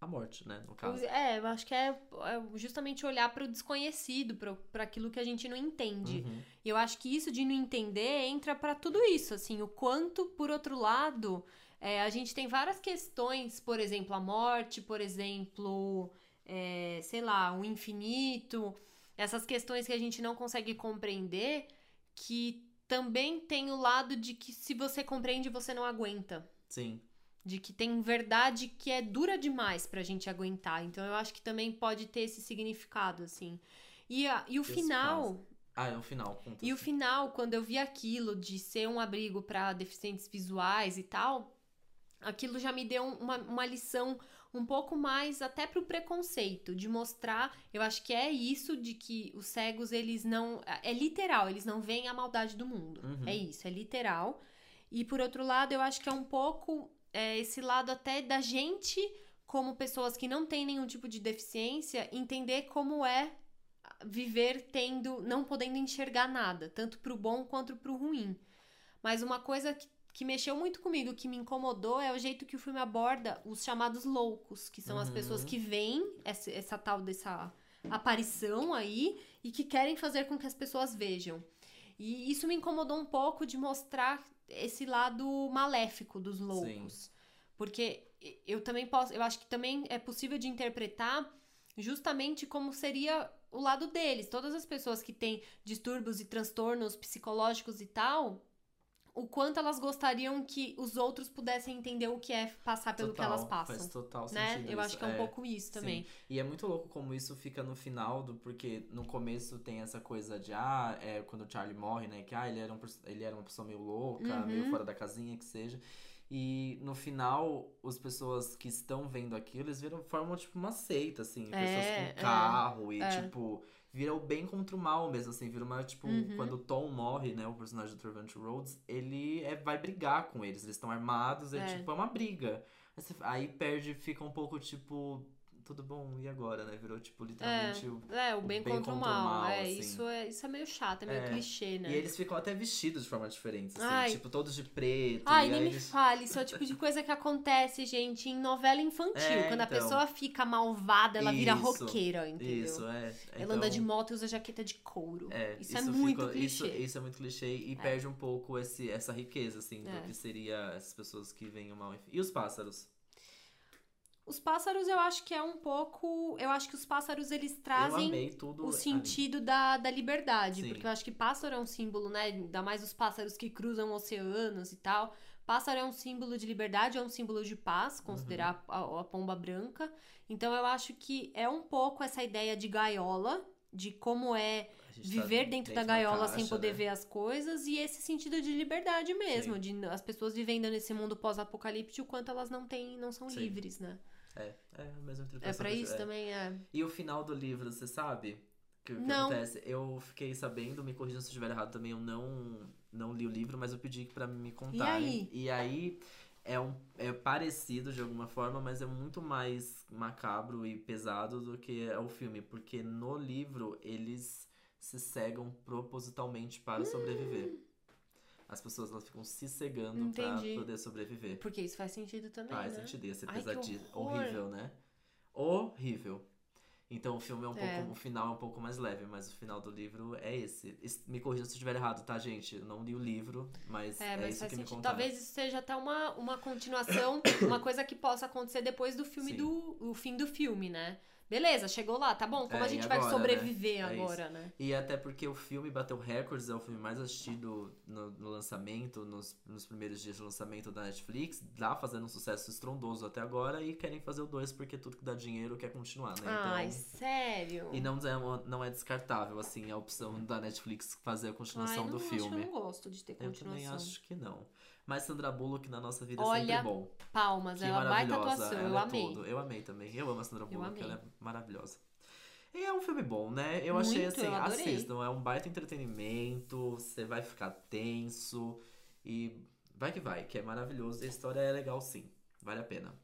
a morte, né? No caso. É, eu acho que é, é justamente olhar para o desconhecido, para aquilo que a gente não entende. Uhum. E eu acho que isso de não entender entra para tudo isso, assim, o quanto, por outro lado, é, a gente tem várias questões, por exemplo, a morte, por exemplo, é, sei lá, o infinito, essas questões que a gente não consegue compreender, que também tem o lado de que se você compreende, você não aguenta. Sim. De que tem verdade que é dura demais pra gente aguentar. Então eu acho que também pode ter esse significado, assim. E, a- e o final. Ah, é o final. conta E o assim. final, quando eu vi aquilo de ser um abrigo pra deficientes visuais e tal, aquilo já me deu um- uma, uma lição um pouco mais até pro preconceito, de mostrar, eu acho que é isso de que os cegos, eles não, é literal, eles não veem a maldade do mundo. Uhum. É isso, é literal. E por outro lado, eu acho que é um pouco é, esse lado até da gente, como pessoas que não têm nenhum tipo de deficiência, entender como é viver tendo, não podendo enxergar nada, tanto pro bom quanto pro ruim. Mas uma coisa que, que mexeu muito comigo, que me incomodou, é o jeito que o filme aborda os chamados loucos, que são as Uhum. pessoas que veem essa, essa tal dessa aparição aí e que querem fazer com que as pessoas vejam. E isso me incomodou um pouco de mostrar esse lado maléfico dos loucos. Porque eu também posso, eu acho que também é possível de interpretar justamente como seria o lado deles. Todas as pessoas que têm distúrbios e transtornos psicológicos e tal, o quanto elas gostariam que os outros pudessem entender o que é passar pelo que Total, elas passam. Faz total Né? Eu isso. acho que é um pouco isso também. Sim. E é muito louco como isso fica no final, do, porque no começo tem essa coisa de, ah, é quando o Charlie morre, né? Que ah, ele era, um, ele era uma pessoa meio louca, Uhum. meio fora da casinha, que seja. E no final, as pessoas que estão vendo aquilo, eles viram, formam tipo uma seita, assim. É, pessoas é, com carro e, é. tipo, vira o bem contra o mal mesmo, assim. Vira uma, tipo, Uhum. quando o Tom morre, né? O personagem do Trevor Rhodes, ele é, vai brigar com eles. Eles estão armados, é, É. tipo, é uma briga. Aí perde, fica um pouco, tipo, tudo bom, e agora, né? Virou, tipo, literalmente o É, o bem, bem contra, o contra o mal. mal, é, assim. isso é, isso é meio chato, é meio É. clichê, né? E eles ficam até vestidos de forma diferente, assim. Ai. Tipo, todos de preto. Ai, e nem me eles... fale, isso é o tipo de coisa que acontece, gente, em novela infantil. É, Quando a então. pessoa fica malvada, ela vira Isso, roqueira, entendeu? Isso, é. Ela anda de Então, moto e usa jaqueta de couro. É, isso, é muito clichê. Isso, isso é muito clichê e perde um pouco esse, essa riqueza, assim, É. do que seria essas pessoas que veem o mal. E os pássaros? Os pássaros, eu acho que é um pouco. Eu acho que os pássaros eles trazem o ali. sentido da, da liberdade. Sim. Porque eu acho que pássaro é um símbolo, né? Ainda mais os pássaros que cruzam oceanos e tal. Pássaro é um símbolo de liberdade, é um símbolo de paz, considerar Uhum. a, a pomba branca. Então eu acho que é um pouco essa ideia de gaiola, de como é tá viver dentro, da gaiola sem caixa, poder né? ver as coisas e esse sentido de liberdade mesmo, Sim. de as pessoas vivendo nesse mundo pós-apocalíptico, o quanto elas não têm, não são Sim. livres, né? É, é a mesma É interpretação. pra que eu- isso é. também, é. E o final do livro, você sabe? Que, o que Não. acontece? Eu fiquei sabendo, me corrija se eu estiver errado também, eu não, não li o livro, mas eu pedi pra me contarem. aí? E aí é, um, é parecido de alguma forma, mas é muito mais macabro e pesado do que é o filme. Porque no livro eles se cegam propositalmente para sobreviver. As pessoas elas ficam se cegando Entendi. pra poder sobreviver. Porque isso faz sentido também, Faz né? sentido, ia ser Ai. Horrível, né? Horrível. Então o filme é um É. pouco. O final é um pouco mais leve, mas o final do livro é esse. Es- Me corrija se eu estiver errado, tá, gente? Eu não li o livro, mas é, É, mas isso que me sentido. contaram. Talvez isso seja até uma, uma continuação, uma coisa que possa acontecer depois do filme Sim. do. O fim do filme, né? Beleza, chegou lá, tá bom? Como É, a gente e vai agora, sobreviver né? É agora, né? E até porque o filme bateu recordes, é o filme mais assistido no, no lançamento, nos, nos primeiros dias de lançamento da Netflix, tá fazendo um sucesso estrondoso até agora e querem fazer o 2 porque tudo que dá dinheiro quer continuar, né? Ai, Então, sério? e não é, não é descartável, assim, a opção da Netflix fazer a continuação Ai, do não, Acho que filme. eu não gosto de ter Eu também continuação. acho que não. Mas Sandra Bullock na nossa vida é Olha, sempre bom. Palmas, Que ela é baita atuação, ela eu é amei. tudo. Eu amei também. Eu amo a Sandra Bullock, ela é maravilhosa. E é um filme bom, né? Eu achei Muito, assim, eu assistam. É um baita entretenimento, você vai ficar tenso e vai que vai, que é maravilhoso. A história é legal sim. Vale a pena.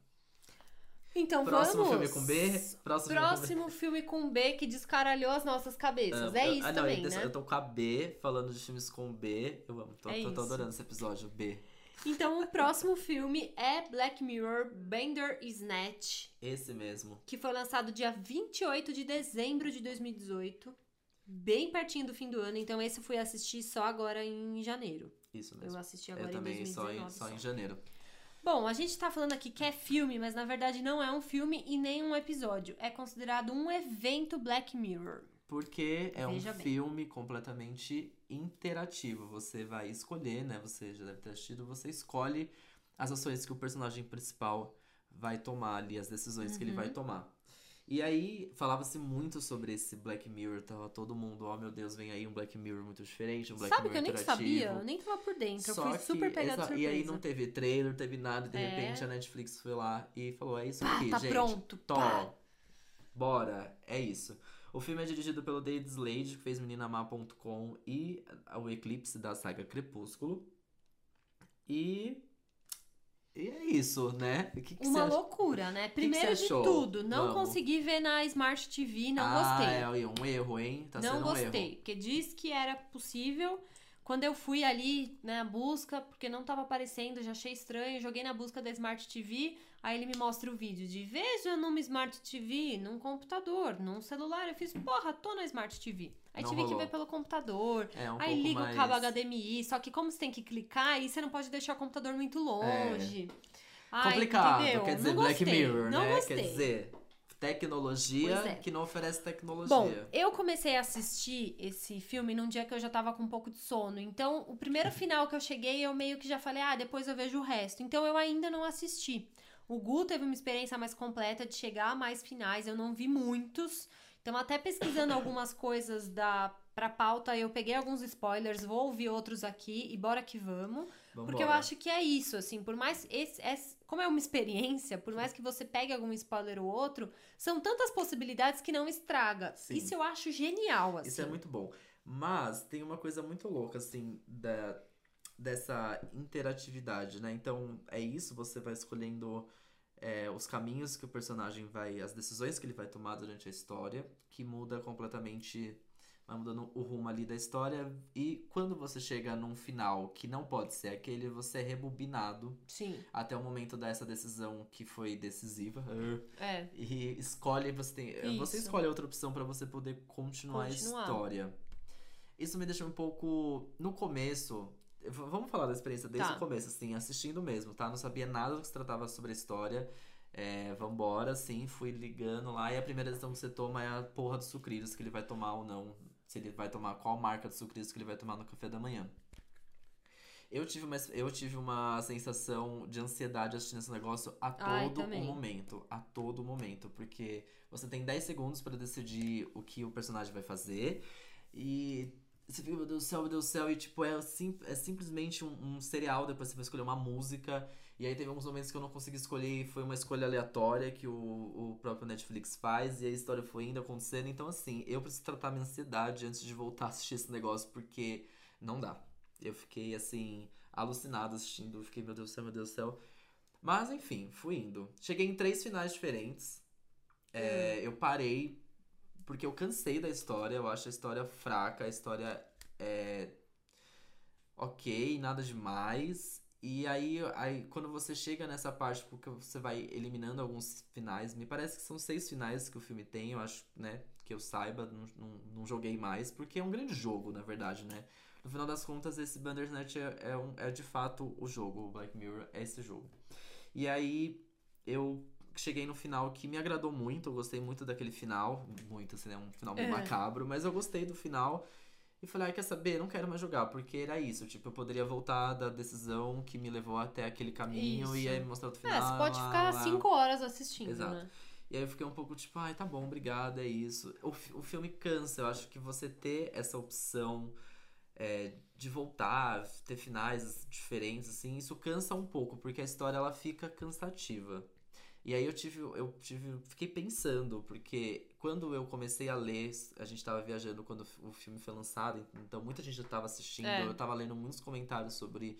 Então Próximo vamos. filme com B. Próximo, Próximo filme com B que descaralhou as nossas cabeças. Ah, é eu- isso ah, não, também, eu, né? eu tô com a B, falando de filmes com B. Eu amo, tô, É tô- tô isso. adorando esse episódio, B. Então o próximo filme é Black Mirror Bender Snatch, Esse mesmo. que foi lançado dia 28 de dezembro de 2018. Bem pertinho do fim do ano, então esse eu fui assistir só agora em janeiro. Isso Eu mesmo. assisti Eu agora em também, só 2019. em, só só. em janeiro. Bom, a gente tá falando aqui que é filme, mas na verdade não é um filme e nem um episódio. É considerado um evento Black Mirror. Porque é um bem. filme completamente interativo. Você vai escolher, né? Você já deve ter assistido, você escolhe as ações que o personagem principal vai tomar ali, as decisões que ele vai Uhum. tomar. E aí, falava-se muito sobre esse Black Mirror, tava todo mundo, oh meu Deus, vem aí um Black Mirror muito diferente, um Black Sabe que eu Mirror nem interativo. sabia? Eu nem tava por dentro. Só eu fui que- super pegada surpresa. E aí não teve trailer, teve nada, e de É. repente a Netflix foi lá e falou: é isso aqui, tá gente. pronto, Tó. Bora, é isso. O filme é dirigido pelo David Slade, que fez Meninamar.com e o Eclipse da saga Crepúsculo. E. E é isso, né? Que, que Uma loucura, né? que Primeiro você de tudo, não Vamos. consegui ver na Smart TV, não ah, gostei. é um erro, hein? Tá não sendo um gostei, erro. porque diz que era possível. Quando eu fui ali na busca, porque não tava aparecendo, já achei estranho, joguei na busca da Smart TV, aí ele me mostra o vídeo de veja numa Smart TV, num computador, num celular. Eu fiz, porra, tô na Smart TV. Aí Não tive que rolou. ver pelo computador. É um aí liga mais... o cabo HDMI, só que como você tem que clicar, aí você não pode deixar o computador muito longe. Ai, Complicado, entendeu? quer dizer, não Black gostei, Mirror, não né? Gostei. Quer dizer, tecnologia é. que não oferece tecnologia. Bom, eu comecei a assistir esse filme num dia que eu já tava com um pouco de sono. Então, o primeiro final que eu cheguei, eu meio que já falei, ah, depois eu vejo o resto. Então, eu ainda não assisti. O Gu teve uma experiência mais completa de chegar a mais finais, eu não vi muitos. Então, até pesquisando algumas coisas da pra pauta, eu peguei alguns spoilers, vou ouvir outros aqui e bora que vamos. Porque eu Vambora. acho que é isso, assim, por mais. Esse, esse- como é uma experiência, por mais que você pegue algum spoiler ou outro, são tantas possibilidades que não estraga. Sim. Isso eu acho genial, assim. Isso é muito bom. Mas tem uma coisa muito louca, assim, da, dessa interatividade, né? Então, é isso, você vai escolhendo é, os caminhos que o personagem vai. as decisões que ele vai tomar durante a história, que muda completamente. Vai mudando o rumo ali da história. E quando você chega num final que não pode ser aquele, você é rebobinado Sim, até o momento dessa decisão que foi decisiva. é. E escolhe, você tem. Você Isso. escolhe outra opção pra você poder continuar, Continuar. a história. Isso me deixou um pouco. No começo. Vamos falar da experiência desde Tá. o começo, assim, assistindo mesmo, tá? Não sabia nada do que se tratava sobre a história. É, vambora, assim, fui ligando lá. E a primeira decisão que você toma é a porra dos sucrilhos que ele vai tomar ou não. Se ele vai tomar, qual marca de sucrilhos que ele vai tomar no café da manhã. Eu tive uma, eu tive uma sensação de ansiedade assistindo esse negócio a Ai, todo o também. momento. A todo momento. Porque você tem 10 segundos pra decidir o que o personagem vai fazer. E você fica, meu Deus do céu, meu Deus do céu. E tipo, é, sim, é simplesmente um, um serial. Depois você vai escolher uma música. E aí teve alguns momentos que eu não consegui escolher. E foi uma escolha aleatória que o, o próprio Netflix faz. E a história foi indo acontecendo. Então, assim, eu preciso tratar minha ansiedade antes de voltar a assistir esse negócio. Porque não dá. Eu fiquei, assim, alucinado assistindo. Eu fiquei, meu Deus do céu, meu Deus do céu. Mas, enfim, fui indo. Cheguei em três finais diferentes. É, Eu parei porque eu cansei da história. Eu acho a história fraca. A história é. Ok, nada demais. E aí, aí, quando você chega nessa parte, porque você vai eliminando alguns finais, me parece que são seis finais que o filme tem, eu acho, né? Que eu saiba, não, não, não joguei mais, porque é um grande jogo, na verdade, né? No final das contas, esse Bandersnatch é, é, um, é de fato o jogo, o Black Mirror é esse jogo. E aí, eu cheguei no final que me agradou muito, eu gostei muito daquele final. Muito, assim, é um final É. macabro, mas eu gostei do final. E falei, ah, quer saber? Não quero mais jogar, porque era isso. Tipo, eu poderia voltar da decisão que me levou até aquele caminho e Isso. aí me mostrar o É, final. você pode lá, ficar lá. cinco horas assistindo, Exato. né? E aí eu fiquei um pouco tipo, ai, tá bom, obrigado, é isso. O, o filme cansa, eu acho que você ter essa opção é, de voltar, ter finais diferentes, assim, isso cansa um pouco, porque a história ela fica cansativa. E aí eu tive, eu tive, fiquei pensando, porque quando eu comecei a ler, a gente tava viajando quando o filme foi lançado, então muita gente já tava assistindo, É. eu tava lendo muitos comentários sobre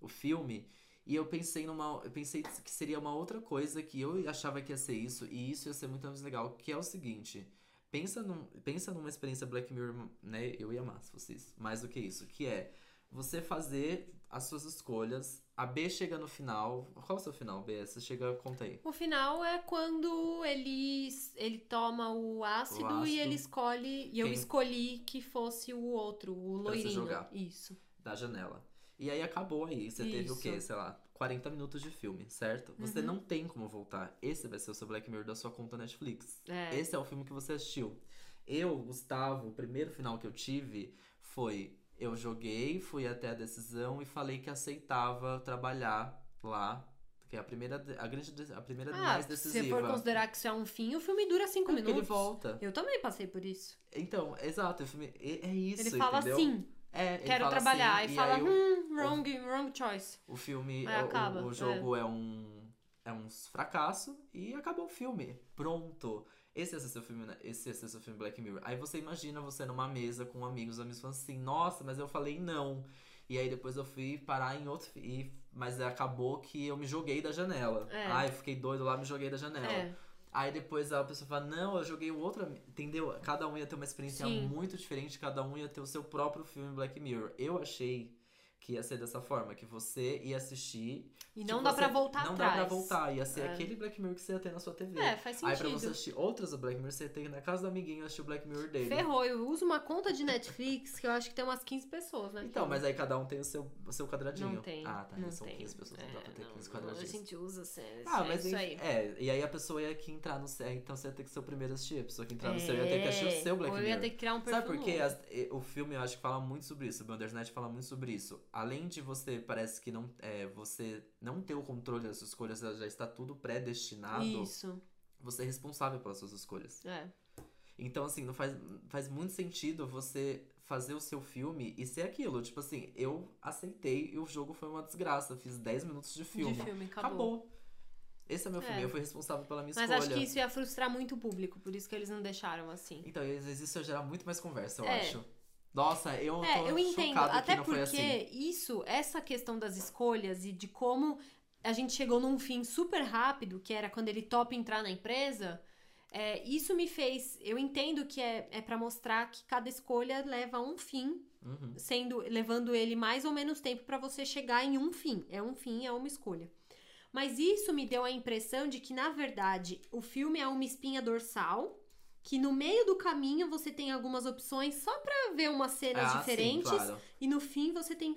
o filme, e eu pensei numa. Eu pensei que seria uma outra coisa que eu achava que ia ser isso, e isso ia ser muito mais legal, que é o seguinte. Pensa, num, pensa numa experiência Black Mirror, né? Eu ia amar se fosse isso. Mais do que isso. Que é você fazer as suas escolhas. A B chega no final. Qual é o seu final, B? Você chega, conta aí. O final é quando ele, ele toma o ácido, O ácido. e ele escolhe. E eu Quem- escolhi que fosse o outro, o Pra você loirinho. jogar. Isso. Da janela. E aí acabou aí. Você teve o Isso. quê? Sei lá, 40 minutos de filme, certo? Você Uhum. não tem como voltar. Esse vai ser o seu Black Mirror da sua conta Netflix. É. Esse é o filme que você assistiu. Eu, Gustavo, o primeiro final que eu tive foi: eu joguei, fui até a decisão e falei que aceitava trabalhar lá. Que é a primeira, a grande, de- a primeira Ah, mais se decisiva. você for considerar que isso é um fim, o filme dura cinco É minutos. ele volta. Eu também passei por isso. Então, exato, o filme é, é isso, ele fala entendeu? assim, É, ele quero fala trabalhar. assim, e fala, aí o- hum, wrong, wrong choice. O filme, o- acaba, o, o jogo é. um é um fracasso e acabou o filme. Pronto. Esse ia ser seu filme, né? esse ser seu filme Black Mirror. Aí você imagina você numa mesa com amigos, os amigos falando assim: "Nossa, mas eu falei não". E aí depois eu fui parar em outro e mas acabou que eu me joguei da janela. É. Ai, fiquei doido lá, me joguei da janela. É. Aí depois a pessoa fala, não, eu joguei o outro, ami-" entendeu? Cada um ia ter uma experiência Sim. muito diferente, cada um ia ter o seu próprio filme Black Mirror. Eu achei que ia ser dessa forma, que você ia assistir. E tipo, não dá você- pra voltar Não atrás. dá pra voltar, ia ser É. aquele Black Mirror que você ia ter na sua TV. É, faz Aí pra você sentido. assistir outras do Black Mirror, você ia ter que ir na casa do amiguinho assistir o Black Mirror dele. Ferrou, eu uso uma conta de Netflix que eu acho que tem umas 15 pessoas, né? Então, mas aí cada um tem o seu, o seu quadradinho. Não tem. Ah, tá. não são tem. 15 pessoas, não É, dá pra ter não, 15 não, quadradinhos. A gente usa sério. Ah, mas é isso aí. é, e aí a pessoa ia que entrar no seu, então você ia ter que ser o primeiro a assistir, a pessoa que entrar no seu ia ter que assistir o seu Black É, ou eu Mirror. ia ter que criar um perfil Sabe por quê? o filme eu acho que fala muito sobre isso, o Bandersnatch fala muito sobre isso. Além de você, parece que não, é, você não ter o controle das suas escolhas, já está tudo predestinado, Isso, você é responsável pelas suas escolhas. é. Então, assim, não faz, faz muito sentido você fazer o seu filme e ser aquilo. Tipo assim, eu aceitei e o jogo foi uma desgraça. Fiz 10 minutos de filme. De filme, acabou. Acabou. Esse é meu filme, É. eu fui responsável pela minha Mas escolha. acho que isso ia frustrar muito o público, por isso que eles não deixaram assim. Então, às vezes isso ia gerar muito mais conversa, eu É. acho. Nossa, eu É, tô eu entendo. chocado Até porque assim. isso, essa questão das escolhas e de como a gente chegou num fim super rápido, que era quando ele topa entrar na empresa, é, isso me fez. Eu entendo que é, é para mostrar que cada escolha leva a um fim, Uhum. sendo levando ele mais ou menos tempo pra você chegar em um fim. É um fim, é uma escolha. Mas isso me deu a impressão de que, na verdade, o filme é uma espinha dorsal. Que no meio do caminho você tem algumas opções só pra ver umas cenas Ah, diferentes. Sim, claro. E no fim você tem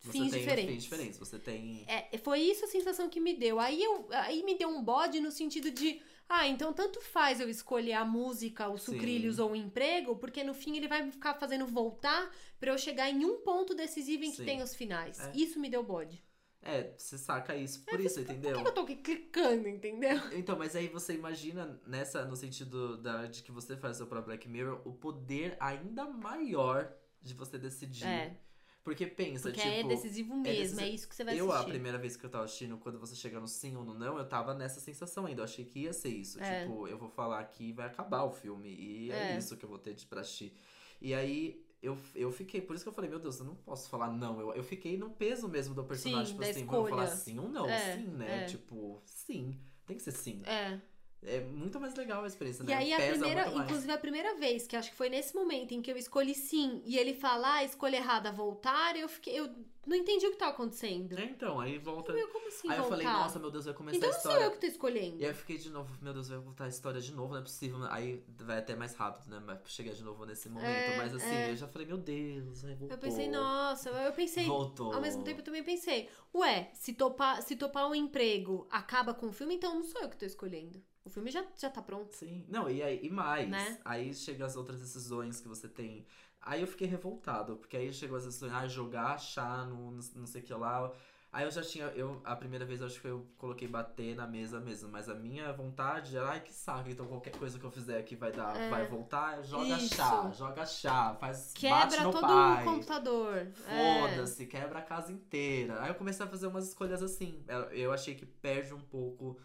Você fins tem diferentes. fins diferentes. Você tem. É, foi isso a sensação que me deu. Aí, eu, aí me deu um bode no sentido de. Ah, então tanto faz eu escolher a música, os Sim. sucrilhos ou o emprego, porque no fim ele vai ficar fazendo voltar pra eu chegar em um ponto decisivo em que Sim. tem os finais. É. Isso me deu bode. É, você saca isso por isso, entendeu? Por que eu tô aqui clicando, entendeu? Então, mas aí você imagina nessa, no sentido da, de que você faz o seu próprio Black Mirror, o poder ainda maior de você decidir. É, Porque pensa, porque tipo. é decisivo mesmo, é, decisivo. isso que você vai Eu, a assistir. primeira vez que eu tava assistindo, quando você chega no sim ou no não, eu tava nessa sensação ainda. Eu achei que ia ser isso. É. Tipo, eu vou falar aqui e vai acabar o filme. E é, É. isso que eu vou ter de pra assistir. E aí, eu, eu fiquei. Por isso que eu falei, meu Deus, eu não posso falar não. Eu, eu fiquei no peso mesmo do personagem. Sim, tipo assim, vou falar escolha. sim ou não. É, sim, né? é. Tipo, sim. Tem que ser sim. É, é muito mais legal a experiência, E né? aí, a primeira, inclusive a primeira vez, que acho que foi nesse momento em que eu escolhi sim, e ele fala, ah, escolha errada, voltar, eu fiquei. Eu não entendi o que tava acontecendo. É, então, aí volta. Eu, como assim aí eu voltar? falei, nossa, meu Deus, vai começar então a não sou história. eu que tô escolhendo. E aí eu fiquei de novo, meu Deus, vai voltar a história de novo, não é possível. Aí vai até mais rápido, né? Vai chegar de novo nesse momento. É, Mas assim, é. eu já falei, meu Deus, vai voltou. Eu pensei, nossa, eu pensei. Voltou. Ao mesmo tempo eu também pensei, ué, se topar, se topar um emprego acaba com o filme, então não sou eu que tô escolhendo. O filme já, já tá pronto. Sim, não, e, aí, e mais. Né? Aí chega as outras decisões que você tem. Aí eu fiquei revoltado, porque aí chegou as decisões, ah, jogar, achar, no, no- não sei o que lá. Aí eu já tinha, eu, a primeira vez eu acho que eu coloquei bater na mesa mesmo, mas a minha vontade era, ai que saco, então qualquer coisa que eu fizer aqui vai dar, É. vai voltar, joga Isso. chá, joga chá, faz, bate Quebra no todo pai. o computador. É. Foda-se, quebra a casa inteira. Aí eu comecei a fazer umas escolhas assim. Eu- achei que perde um pouco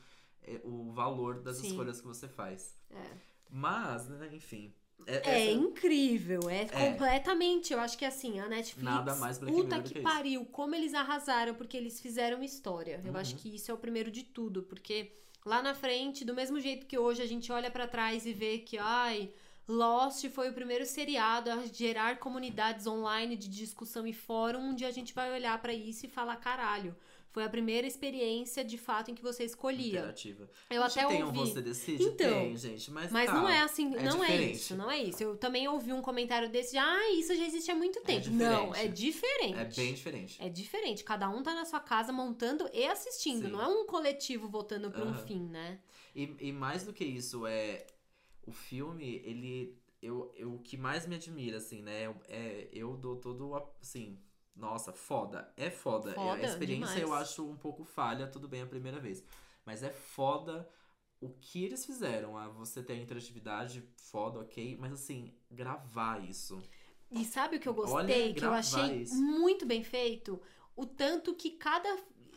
o valor das Sim. escolhas que você faz. É. Mas, né, enfim. É, É essa- incrível, é, completamente. Eu acho que assim, a Netflix. Nada mais Black puta Mirror que, que pariu, como eles arrasaram, porque eles fizeram história. Eu Uhum. acho que isso é o primeiro de tudo, porque lá na frente, do mesmo jeito que hoje a gente olha pra trás e vê que, ai. Lost foi o primeiro seriado a gerar comunidades online de discussão e fórum, onde a gente vai olhar pra isso e falar: caralho, foi a primeira experiência de fato em que você escolhia. Interativa. Eu Acho até que tem ouvi. um você decide? Então, tem, gente. Mas, Mas tá, não é assim, é não é diferente. isso, não é isso. Eu também ouvi um comentário desse de, ah, isso já existe há muito tempo. não, é diferente. É bem diferente. É diferente. Cada um tá na sua casa montando e assistindo. Sim. Não é um coletivo votando pra um Aham. fim, né? E, e mais do que isso, é. O filme, ele. Eu, eu, o que mais me admira, assim, né? É, eu dou todo. Assim. Nossa, foda. É foda. Foda, a experiência demais. eu acho um pouco falha, tudo bem a primeira vez. Mas é foda o que eles fizeram. Ah, você ter a interatividade, foda, ok. Mas assim, gravar isso. E sabe o que eu Olha, gostei? que eu achei isso. muito bem feito? O tanto que cada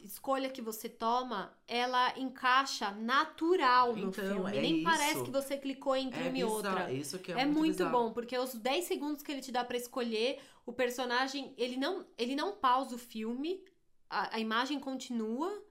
escolha que você toma, ela encaixa natural no Então, filme. é Nem isso. parece que você clicou entre é uma e outra. Isso que é, É, muito, bizarro. bom, porque os 10 segundos que ele te dá pra escolher, o personagem, ele não, ele não pausa o filme, a, a imagem continua,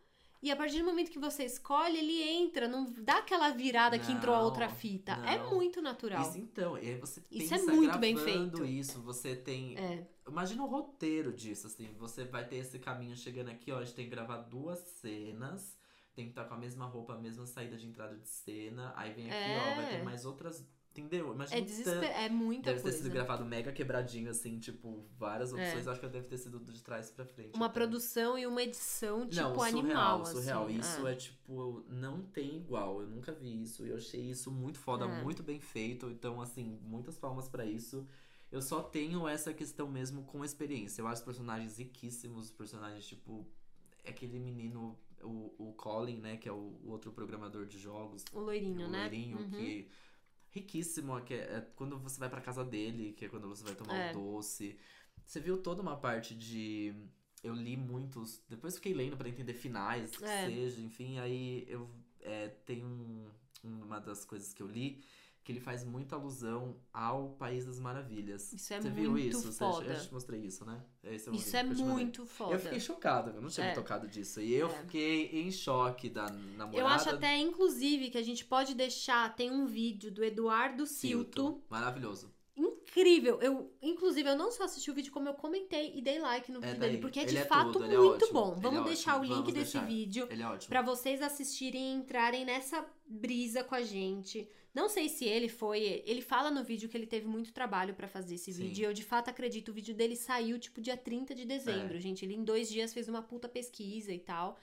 e a partir do momento que você escolhe, ele entra, não dá aquela virada que entrou a Não, outra fita. É não. muito natural. Isso então, e aí você Isso é pensa muito bem feito. isso, você tem É, Imagina o roteiro disso, assim. Você vai ter esse caminho chegando aqui, ó. A gente tem que gravar duas cenas. Tem que estar com a mesma roupa, a mesma saída de entrada de cena. Aí vem aqui, ó, vai É. ter mais outras. Entendeu? Imagina é, o desesper... é muita Deve ter coisa. sido gravado mega quebradinho, assim, tipo, várias opções. Eu acho que deve ter sido de trás pra frente. Uma até. produção e uma edição, tipo, não, surreal, animal, surreal. assim. Isso é. é. tipo, não tem igual. Eu nunca vi isso. E eu achei isso muito foda, É. muito bem feito. Então, assim, muitas palmas pra isso. Eu só tenho essa questão mesmo com experiência. Eu acho os personagens riquíssimos, os personagens, tipo, aquele menino, o, o Colin, né, que é o, o outro programador de jogos. O loirinho, o né? loirinho, Uhum. que riquíssimo, que é, é quando você vai pra casa dele, que é quando você vai tomar É. o doce. Você viu toda uma parte de eu li muitos, depois fiquei lendo pra entender finais, que É. seja, enfim, aí eu é, tem um, uma das coisas que eu li que ele faz muita alusão ao País das Maravilhas. Isso é Você viu muito isso? Você- foda. eu te mostrei isso, né? Um Isso é muito foda. Eu fiquei chocado, eu não tinha É. me tocado disso. E eu É. fiquei em choque da namorada. Eu acho até, inclusive, que a gente pode deixar. Tem um vídeo do Eduardo Silto. Maravilhoso. Incrível. Eu, inclusive, eu não só assisti o vídeo, como eu comentei e dei like no É vídeo daí. dele. Porque é de é fato ele é muito bom. Vamos é deixar o link vamos desse deixar. vídeo Ele é pra vocês assistirem e entrarem nessa brisa com a gente. Não sei se ele foi. Ele fala no vídeo que ele teve muito trabalho pra fazer esse Sim. vídeo. Eu de fato acredito. O vídeo dele saiu tipo dia 30 de dezembro, É. gente. Ele em dois dias fez uma puta pesquisa e tal.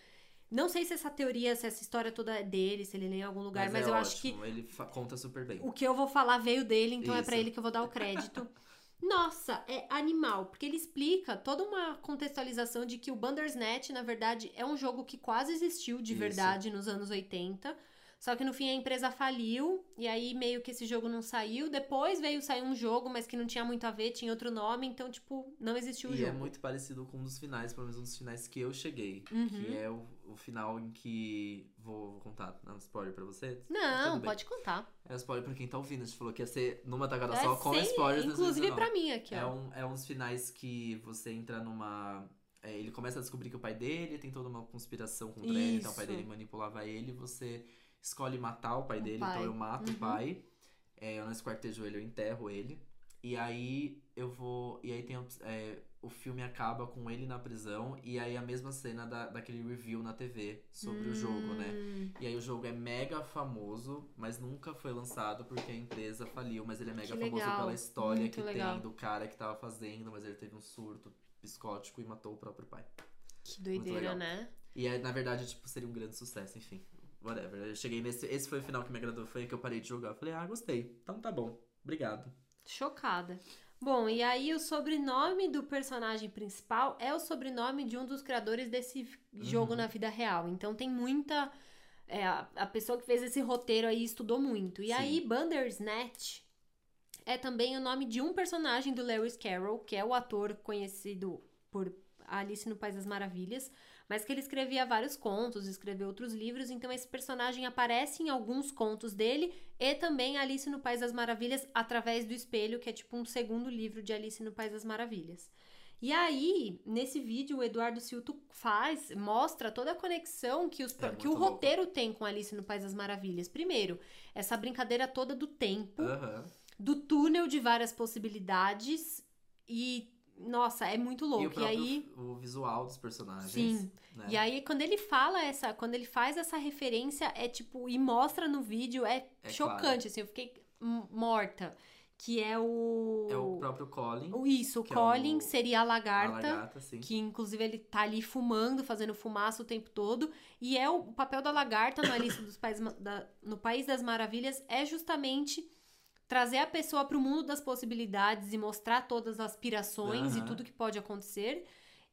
Não sei se essa teoria, se essa história toda é dele, se ele lê em algum lugar, mas, é eu acho que ótimo, Ele conta super bem. o que eu vou falar veio dele, então é pra Isso. ele que eu vou dar o crédito. Nossa, é animal, porque ele explica toda uma contextualização de que o Bandersnatch, na verdade, é um jogo que quase existiu de Isso. verdade nos anos 80. Só que no fim a empresa faliu, e aí meio que esse jogo não saiu. Depois veio sair um jogo, mas que não tinha muito a ver, tinha outro nome, então, tipo, não existiu o E jogo. é muito parecido com um dos finais, pelo menos um dos finais que eu cheguei. Uhum. Que é o, o final em que. Vou, vou contar, não spoiler pra você? Não, Tudo bem. pode contar. É spoiler pra quem tá ouvindo. A gente falou que ia ser numa tacada É só com sem- spoilers. Inclusive 2019. pra mim aqui, É, ó. um, é uns finais que você entra numa. é, ele começa a descobrir que o pai dele tem toda uma conspiração contra ele, então o pai Isso. dele manipulava ele, você escolhe matar o pai O dele, pai. então eu mato Uhum. o pai. É, eu não esquartejo ele, eu enterro ele. E aí eu vou. E aí tem. é, o filme acaba com ele na prisão. E aí a mesma cena da, daquele review na TV sobre o jogo, né? Hum, E aí o jogo é mega famoso, mas nunca foi lançado porque a empresa faliu. Mas ele é mega Que famoso legal, pela história muito que legal. tem do cara que tava fazendo, mas ele teve um surto psicótico e matou o próprio pai. Que doideira, né? E aí, na verdade, tipo, seria um grande sucesso, enfim. Whatever. Eu cheguei nesse. Esse foi o final que me agradou, foi que eu parei de jogar. Eu falei, ah, gostei. Então tá bom. Obrigado. Chocada. Bom, e aí o sobrenome do personagem principal é o sobrenome de um dos criadores desse jogo Uhum. na vida real. Então tem muita. é, a, a pessoa que fez esse roteiro aí estudou muito. E Sim. aí, Bandersnatch é também o nome de um personagem do Lewis Carroll, que é o ator conhecido por Alice no País das Maravilhas, mas que ele escrevia vários contos, escreveu outros livros, então esse personagem aparece em alguns contos dele e também Alice no País das Maravilhas através do espelho, que é tipo um segundo livro de Alice no País das Maravilhas. E aí, nesse vídeo, o Eduardo Silto faz, mostra toda a conexão que, os, É que o louco. roteiro tem com Alice no País das Maravilhas. Primeiro, essa brincadeira toda do tempo, Aham. do túnel de várias possibilidades e nossa, é muito E o louco. E, aí, o visual dos personagens. Sim. Né? e aí quando ele fala essa, quando ele faz essa referência é tipo e mostra no vídeo é, É chocante assim, eu fiquei morta, que é o É o próprio Colin. isso, o que é Colin o- seria a A lagarta. lagarta, sim. Que inclusive ele tá ali fumando, fazendo fumaça o tempo todo. E é o, o papel da lagarta no Alice dos País, da, no País das Maravilhas é justamente trazer a pessoa pro mundo das possibilidades e mostrar todas as aspirações e Aham. tudo que pode acontecer.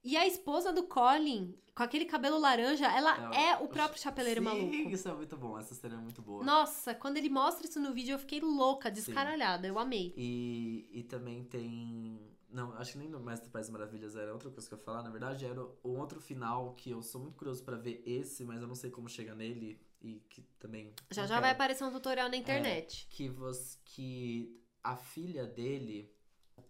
E a esposa do Colin, com aquele cabelo laranja, ela É, é, o próprio chapeleiro Sim, maluco. isso é muito bom. Essa cena é muito boa. Nossa, quando ele mostra isso no vídeo, eu fiquei louca, descaralhada. Eu amei. E, e também tem. Não, acho que nem no Mestre Pais Maravilhas era outra coisa que eu ia falar. Na verdade, era um outro final que eu sou muito curioso pra ver esse, mas eu não sei como chega nele. E que também. Já já quero. vai aparecer um tutorial na internet. Que, você, que a filha dele.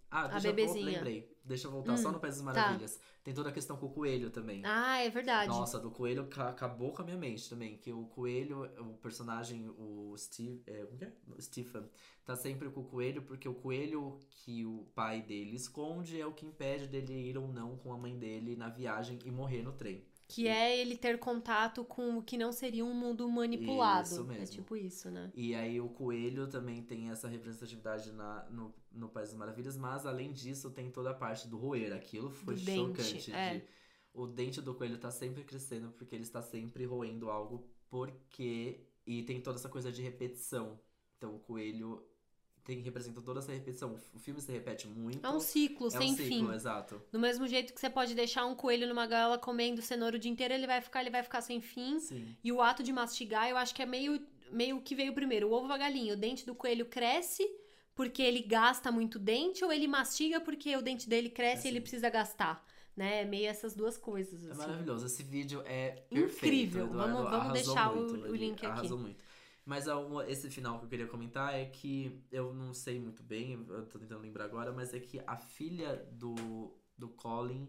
Ah, deixa bebezinha. eu lembrei. Deixa eu voltar Hum, só no País das Maravilhas. Tem toda a questão com o coelho também. Ah, é verdade. Nossa, do coelho ca- acabou com a minha mente também. Que o coelho, o personagem, o Steve. É, é? O Stephen, tá sempre com o coelho, porque o coelho que o pai dele esconde é o que impede dele ir ou não com a mãe dele na viagem e morrer no trem. Que é ele ter contato com o que não seria um mundo manipulado. Isso É mesmo. tipo isso, né? E aí o coelho também tem essa representatividade na, no, no País das Maravilhas, mas além disso tem toda a parte do roer. Aquilo foi Do dente, chocante. é. de- o dente do coelho tá sempre crescendo porque ele está sempre roendo algo, porque. E tem toda essa coisa de repetição. Então o coelho tem, representa toda essa repetição. O filme se repete muito. É um ciclo É sem um ciclo, fim. exato. Do mesmo jeito que você pode deixar um coelho numa gaiola comendo cenoura o dia inteiro, ele vai ficar, ele vai ficar sem fim. Sim. E o ato de mastigar, eu acho que é meio meio que veio primeiro. O ovo a galinha, o dente do coelho cresce porque ele gasta muito dente ou ele mastiga porque o dente dele cresce e ele Assim. precisa gastar, né? É meio essas duas coisas É assim. maravilhoso. Esse vídeo é perfeito. Incrível. Eduardo Vamos- vamos deixar o- muito, o link aqui. Arrasou muito. Mas esse final que eu queria comentar é que eu não sei muito bem, eu tô tentando lembrar agora, mas é que a filha do, do Colin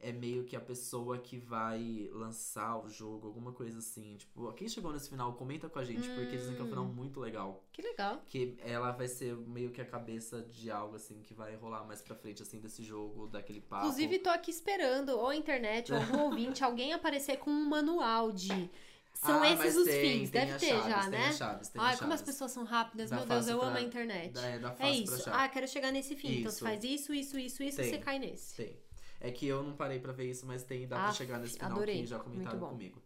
é meio que a pessoa que vai lançar o jogo, alguma coisa assim. Tipo, quem chegou nesse final, comenta com a gente, porque dizem que é um final Hum. muito legal. Que legal. Que ela vai ser meio que a cabeça de algo assim que vai rolar mais pra frente, assim, desse jogo, daquele papo. Inclusive, tô aqui esperando, ou a internet, ou algum ouvinte, alguém aparecer com um manual de. São Ah, esses os tem, fins, tem deve ter chaves, já, né? as chaves, as como as pessoas são rápidas, Dá meu Deus, eu pra- amo a internet. Dá- é, dá É pra isso. Ah, quero chegar nesse fim. Então Isso. você faz isso, isso, isso, isso, Tem. você cai nesse. Tem. É que eu não parei pra ver isso, mas tem, dá pra Aff, chegar nesse final adorei. que já comentaram comigo.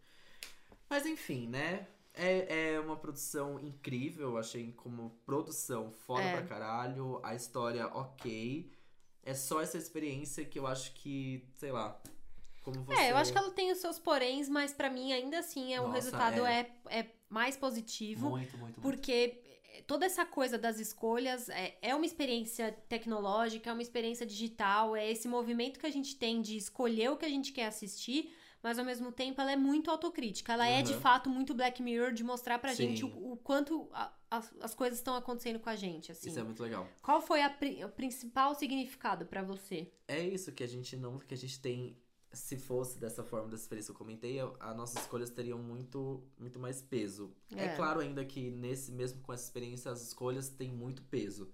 Mas enfim, né? É, é uma produção incrível, achei como produção foda É. pra caralho, a história ok. É só essa experiência que eu acho que, sei lá, como você... É, eu acho que ela tem os seus poréns, mas pra mim ainda assim é o Nossa, resultado é. É, mais positivo. Muito, muito, muito. Porque toda essa coisa das escolhas é, é uma experiência tecnológica, é uma experiência digital, é esse movimento que a gente tem de escolher o que a gente quer assistir, mas ao mesmo tempo ela é muito autocrítica. Ela é de Uhum. fato muito Black Mirror de mostrar pra Sim. gente o, o quanto a- as, as coisas estão acontecendo com a gente, assim. Isso é muito legal. Qual foi a o principal significado pra você? É isso que a gente não, que a gente tem se fosse dessa forma, dessa experiência que eu comentei, as nossas escolhas teriam muito, muito mais peso. É. É. claro ainda que nesse mesmo com essa experiência as escolhas têm muito peso.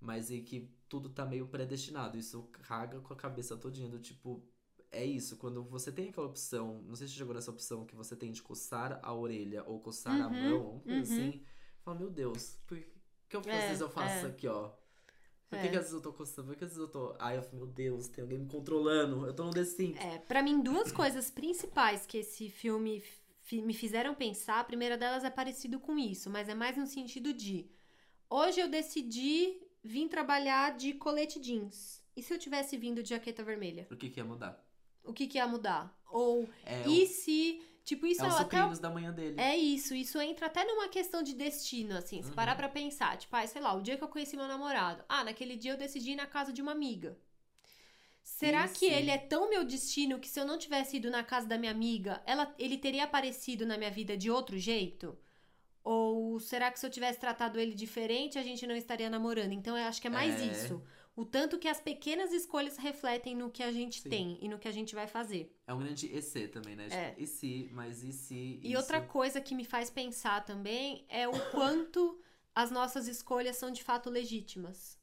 Mas e que tudo tá meio predestinado. Isso caga com a cabeça todinha do tipo. É isso, quando você tem aquela opção, não sei se você jogou nessa opção que você tem de coçar a orelha ou coçar a Uhum, mão, alguma coisa uhum. assim. Fala, meu Deus, por que eu, É, vezes eu faço é. isso aqui, ó? Por que, É. que às vezes eu tô coçando? Por que às vezes eu tô. Ai, eu meu Deus, tem alguém me controlando. Eu tô no The Sims. É, pra mim, duas coisas principais que esse filme fi- me fizeram pensar. A primeira delas é parecido com isso, mas é mais no sentido de: hoje eu decidi vir trabalhar de colete jeans. E se eu tivesse vindo de jaqueta vermelha? O que, que ia mudar? O que, que ia mudar? Ou É, e o, se. Tipo, isso é é, os até sucrilhos da manhã dele. É isso, isso entra até numa questão de destino, assim, se Uhum. parar pra pensar. Tipo, ah, sei lá, o dia que eu conheci meu namorado. Ah, naquele dia eu decidi ir na casa de uma amiga. Será E que se- ele é tão meu destino que se eu não tivesse ido na casa da minha amiga, ela, ele teria aparecido na minha vida de outro jeito? Ou será que se eu tivesse tratado ele diferente, a gente não estaria namorando? Então eu acho que é mais É. isso. O tanto que as pequenas escolhas refletem no que a gente Sim. tem e no que a gente vai fazer. É um grande EC também, né? Tipo, É. e se, mas e se. E isso? outra coisa que me faz pensar também é o quanto as nossas escolhas são de fato legítimas.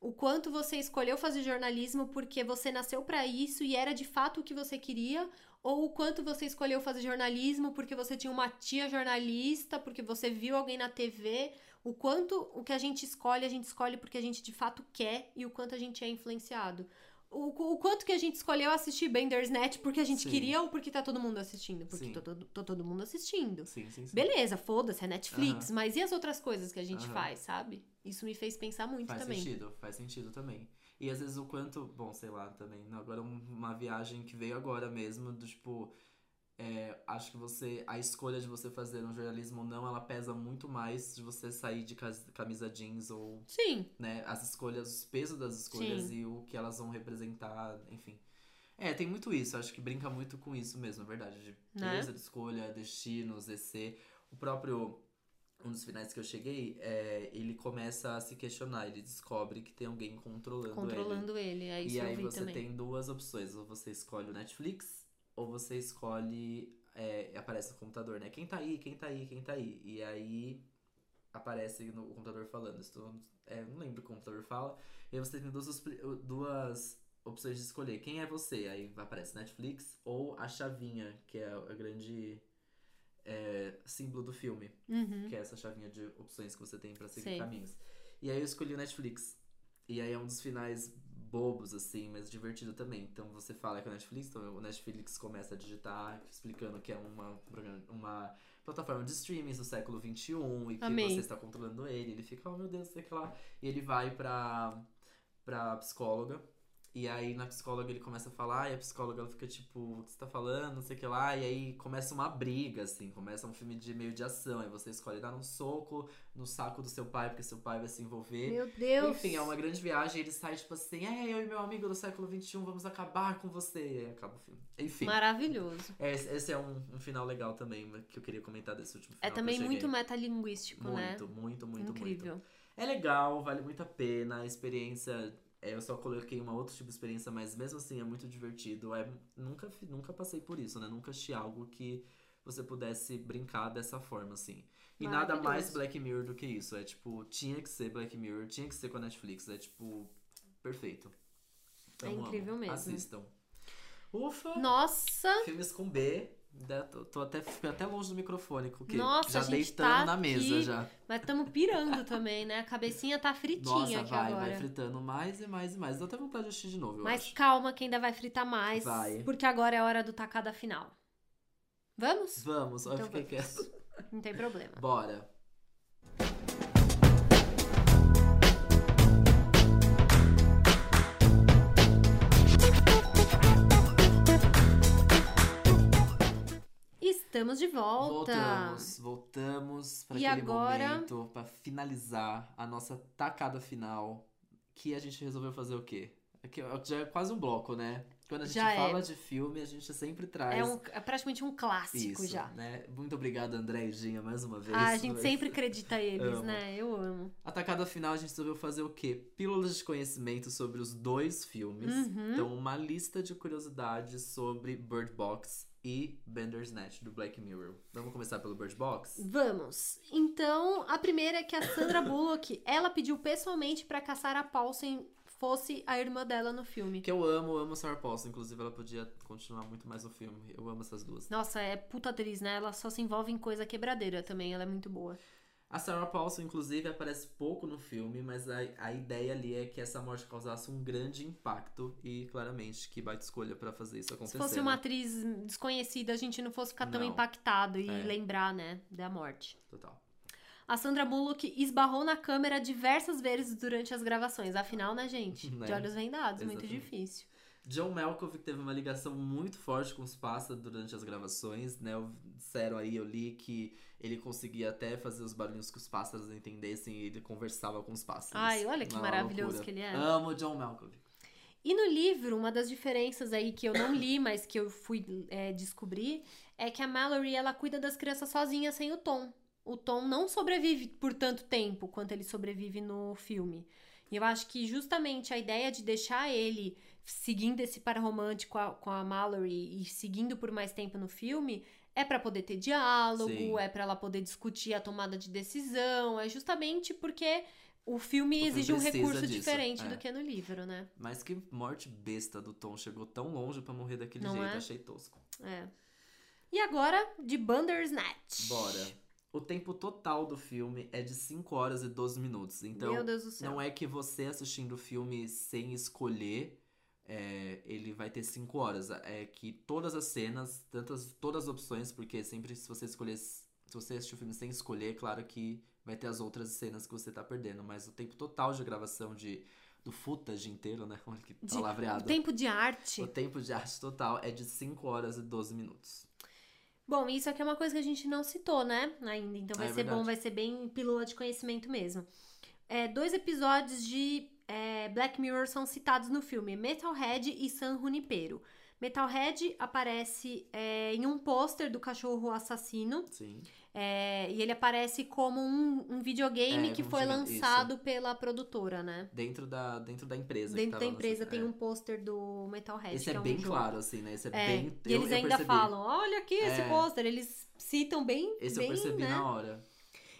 O quanto você escolheu fazer jornalismo porque você nasceu pra isso e era de fato o que você queria, ou o quanto você escolheu fazer jornalismo porque você tinha uma tia jornalista, porque você viu alguém na TV. O quanto o que a gente escolhe, a gente escolhe porque a gente de fato quer e o quanto a gente é influenciado. O, o quanto que a gente escolheu assistir Bandersnatch porque a gente Sim. queria ou porque tá todo mundo assistindo? Porque tá todo, todo mundo assistindo. Sim, sim, sim. Beleza, foda-se, é Netflix, mas e as outras coisas que a gente Aham. faz, sabe? Isso me fez pensar muito Faz também. sentido, faz sentido também. E às vezes o quanto, bom, sei lá, também. Agora um- uma viagem que veio agora mesmo, do tipo. É, acho que você. A escolha de você fazer um jornalismo ou não, ela pesa muito mais de você sair de camisa jeans ou, Sim, né, as escolhas, o peso das escolhas Sim. e o que elas vão representar, enfim. É, tem muito isso, acho que brinca muito com isso mesmo, é verdade. De Né? peso de escolha, destinos, EC. O próprio. Um dos finais que eu cheguei, é, ele começa a se questionar, ele descobre que tem alguém controlando, ele. controlando ele. É isso E aí você também. tem duas opções. Ou você escolhe o Netflix, ou você escolhe. É, aparece no computador, né? Quem tá aí, quem tá aí, quem tá aí. E aí aparece no computador falando. Estou, é, não lembro o que o computador fala. E aí você tem duas, duas opções de escolher. Quem é você? Aí aparece Netflix ou a chavinha, que é a grande é, símbolo do filme. Uhum. Que é essa chavinha de opções que você tem pra seguir Sei. caminhos. E aí eu escolhi o Netflix. E aí é um dos finais bobos, assim, mas divertido também. Então você fala que é o Netflix, então o Netflix começa a digitar, explicando que é uma, uma plataforma de streaming do século XXI e que você está controlando ele. Ele fica, oh meu Deus, sei que lá. E ele vai pra, pra psicóloga. E aí na psicóloga ele começa a falar, e a psicóloga ela fica tipo, o que você tá falando, não sei o que lá, e aí começa uma briga, assim, começa um filme de meio de ação, aí você escolhe dar um soco no saco do seu pai, porque seu pai vai se envolver. Meu Deus! Enfim, é uma grande viagem, ele sai tipo assim, é, eu e meu amigo do século XXI vamos acabar com você, e aí acaba o filme. Enfim, Maravilhoso. esse, esse é um, um final legal também, que eu queria comentar desse último final É também muito metalinguístico, né? Muito, muito, muito, Incrível. muito. É legal, vale muito a pena. A experiência. É, eu só coloquei uma outra tipo de experiência, mas mesmo assim é muito divertido. É, nunca, nunca passei por isso, né? Nunca achei algo que você pudesse brincar dessa forma, assim. E nada mais. Black Mirror do que isso. É tipo, tinha que ser Black Mirror, tinha que ser com a Netflix. É tipo, perfeito. É amo. incrível mesmo. Assistam. Ufa! Nossa! Filmes com B. Tô, tô até, fiquei até longe do microfone, porque Nossa, já deitando tá na mesa aqui já. Mas estamos pirando também, né? A cabecinha tá fritinha Nossa, aqui vai, agora. vai fritando mais e mais e mais. Dá até vontade de assistir de novo, Mas acho. calma que ainda vai fritar mais. Vai. Porque agora é a hora do tacada final. Vamos? Vamos, eu Então fiquei vamos. quieto. Não tem problema. Bora. Estamos de volta. Voltamos, voltamos para aquele agora? momento para finalizar a nossa tacada final, que a gente resolveu fazer o quê? Aqui, ó, já é quase um bloco, né? Quando a gente Já é. fala de filme, a gente sempre traz. É, um, é praticamente um clássico isso, já. né? Muito obrigado, André e Ginha, mais uma vez. Ah, a gente Mas- sempre acredita eles, Amo. né? Eu amo. Atacada final, a gente resolveu fazer o quê? Pílulas de conhecimento sobre os dois filmes. Uhum. Então, uma lista de curiosidades sobre Bird Box e Bandersnatch, do Black Mirror. Vamos começar pelo Bird Box? Vamos. Então, a primeira é que a Sandra Bullock, ela pediu pessoalmente pra que a Paulson fosse a irmã dela no filme. Que eu amo, amo Sarah Paulson. Inclusive, ela podia continuar muito mais no filme. Eu amo essas duas. Nossa, é puta atriz, né? Ela só se envolve em coisa quebradeira também, ela é muito boa. A Sarah Paulson, inclusive, aparece pouco no filme, mas a, a ideia ali é que essa morte causasse um grande impacto e, claramente, que baita escolha pra fazer isso Se acontecer. fosse uma né? atriz desconhecida, a gente não fosse ficar tão Não. impactado e É. lembrar, né, da morte. Total. A Sandra Bullock esbarrou na câmera diversas vezes durante as gravações. Afinal, né, gente? Né? De olhos vendados, muito Exatamente. difícil. John Malkovich teve uma ligação muito forte com os pássaros durante as gravações, né? Eu- Disseram aí, eu li que ele conseguia até fazer os barulhos que os pássaros entendessem e ele conversava com os pássaros. Ai, olha que Uma maravilhoso loucura. que ele é. Amo John Malkovich. E no livro, uma das diferenças aí que eu não li, mas que eu fui é, descobrir, é que a Mallory, ela cuida das crianças sozinha, sem o Tom. O Tom não sobrevive por tanto tempo quanto ele sobrevive no filme. E eu acho que justamente a ideia de deixar ele seguindo esse par romântico com a, com a Mallory e seguindo por mais tempo no filme é pra poder ter diálogo, Sim. é pra ela poder discutir a tomada de decisão, é justamente porque o filme exige um recurso disso, diferente é. do que no livro, né? Mas que morte besta do Tom chegou tão longe pra morrer daquele Não jeito, é? achei tosco. É. E agora, de Bandersnatch. Bora. O tempo total do filme é de 5 horas e 12 minutos. Então, Meu Deus do céu. Não é que você assistindo o filme sem escolher, é, ele vai ter 5 horas. É que todas as cenas, tantas, todas as opções, porque sempre se você escolher. Se você assistir o filme sem escolher, claro que vai ter as outras cenas que você tá perdendo. Mas o tempo total de gravação de, do footage inteiro, né? Olha que De- palavreado. o tempo de arte. O tempo de arte total é de 5 horas e 12 minutos. Bom, isso aqui é uma coisa que a gente não citou, né? Ainda. Então vai Ah, é ser bom, verdade. vai ser bem pílula de conhecimento mesmo. É, dois episódios de é, Black Mirror são citados no filme: Metalhead e San Junipero. Metalhead aparece é, em um pôster do cachorro assassino. Sim. É, e ele aparece como um, um videogame É, que foi lançado pela produtora, né? Dentro da, dentro da empresa. Dentro da empresa lançando- tem é. um pôster do Metalhead. Esse é, um bem jogo. claro, assim, né? Esse é, É, bem. e eles eu- eu ainda percebi. falam, olha aqui esse É. pôster. Eles citam bem, Esse bem, eu percebi né? na hora.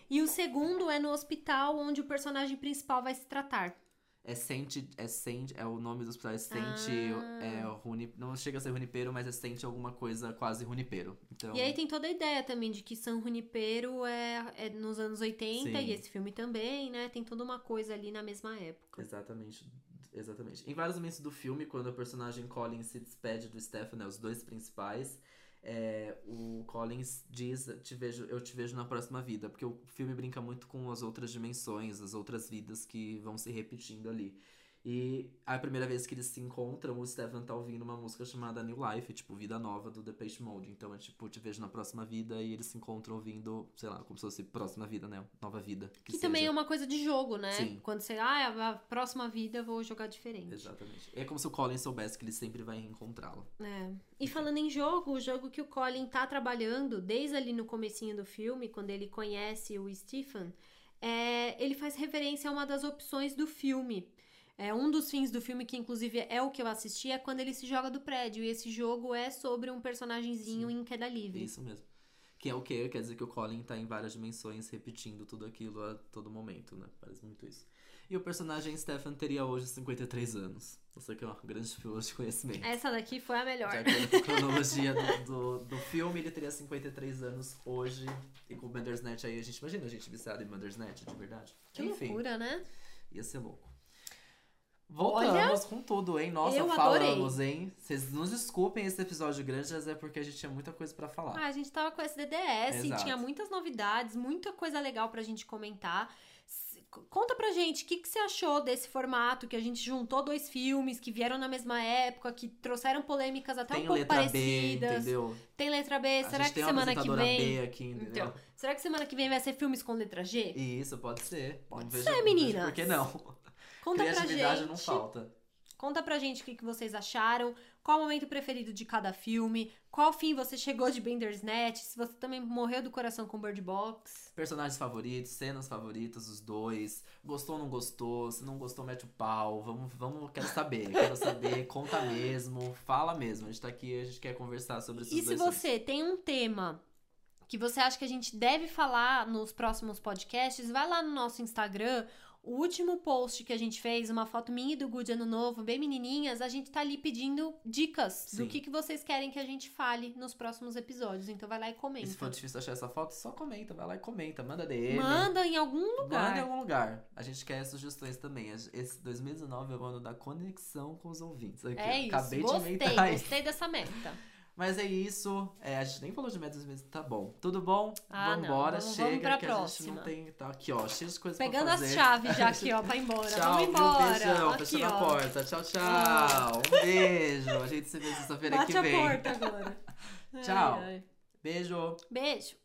E o segundo é no hospital onde o personagem principal vai se tratar. É Sente. É Sente. É o nome do hospital. É Sente. Ah. É Runi, não chega a ser Runipero, mas é Sente alguma coisa quase Runipero. Então. E aí tem toda a ideia também de que San Junipero é, é nos anos 80 Sim. e esse filme também, né? Tem toda uma coisa ali na mesma época. Exatamente. Exatamente. Em vários momentos do filme, quando o personagem Colin se despede do Stefan, né, os dois principais, é, o Collins diz: te vejo, Eu te vejo na próxima vida. Porque o filme brinca muito com as outras dimensões, as outras vidas que vão se repetindo ali. E a primeira vez que eles se encontram, o Stefan tá ouvindo uma música chamada New Life, tipo, Vida Nova do Depeche Mode. Então é tipo, te vejo na próxima vida e eles se encontram ouvindo, sei lá, como se fosse próxima vida, né? Nova vida. Que, também é uma coisa de jogo, né? Sim. Quando você, ah, a próxima vida eu vou jogar diferente. Exatamente. É como se o Colin soubesse que ele sempre vai reencontrá-la. É. E falando em jogo, o jogo que o Colin tá trabalhando desde ali no comecinho do filme, quando ele conhece o Stephen, é, ele faz referência a uma das opções do filme. É, um dos fins do filme, que inclusive é o que eu assisti, é quando ele se joga do prédio. E esse jogo é sobre um personagemzinho em queda livre. Isso mesmo. Que é o que? Quer dizer que o Colin tá em várias dimensões repetindo tudo aquilo a todo momento, né? Parece muito isso. E o personagem Stefan teria hoje 53 anos. Você que é uma grande figura de conhecimento. Essa daqui foi a melhor. Já que a cronologia do, do, do filme, ele teria 53 anos hoje. E com o Bandersnatch aí, a gente imagina a gente viciado em Bandersnatch, de verdade. Que Enfim, loucura, né? ia ser louco. Voltamos com tudo, hein? Nossa, eu adorei. falamos, hein? Vocês nos desculpem esse episódio grande, mas é porque a gente tinha muita coisa pra falar. Ah, a gente tava com esse DDS, Exato. tinha muitas novidades, muita coisa legal pra gente comentar. Conta pra gente o que, que você achou desse formato, que a gente juntou dois filmes que vieram na mesma época, que trouxeram polêmicas até tem um pouco letra B, parecidas. entendeu? Tem letra B. Será que semana que vem. B aqui, entendeu? Então, será que semana que vem vai ser filmes com letra G? Isso, pode ser. Pode Não ser, vejo- meninas. Por que não? Conta pra Criatividade gente. não falta. Conta pra gente o que, que vocês acharam. qual o momento preferido de cada filme, qual fim você chegou de Bandersnatch, se você também morreu do coração com Bird Box. Personagens favoritos, cenas favoritas, os dois. Gostou ou não gostou? Se não gostou, mete o pau. Vamos, vamos, quero saber. Quero saber, conta mesmo, fala mesmo. A gente tá aqui, a gente quer conversar sobre esses E se você tem um tema que você acha que a gente deve falar nos próximos podcasts, vai lá no nosso Instagram. O último post que a gente fez, uma foto minha e do Good Ano Novo, bem menininhas, a gente tá ali pedindo dicas Sim. do que, que vocês querem que a gente fale nos próximos episódios. Então vai lá e E se comenta. for difícil achar essa foto, só comenta, vai lá e comenta, manda DM. Manda em algum lugar. Manda em algum lugar. A gente quer sugestões também. Esse 2019 é o ano da conexão com os ouvintes. Aqui, É isso. Acabei gostei, de inventar gostei dessa meta. Mas é isso. É, a gente nem falou de metas mesmo. Tá bom. Tudo bom? Ah, não. Vambora, Vamos- chega vamos pra que a gente próxima. não tem. Tá aqui, ó. Cheio de coisas Pegando pra as fazer. chaves já aqui, ó, pra ir embora. Tchau, Vamos embora. Beijão, aqui, fechando a ó. porta. Tchau, tchau. Um beijo. A gente se vê sexta-feira Bate que a vem. porta agora. Ai, Tchau. ai. Beijo. Beijo.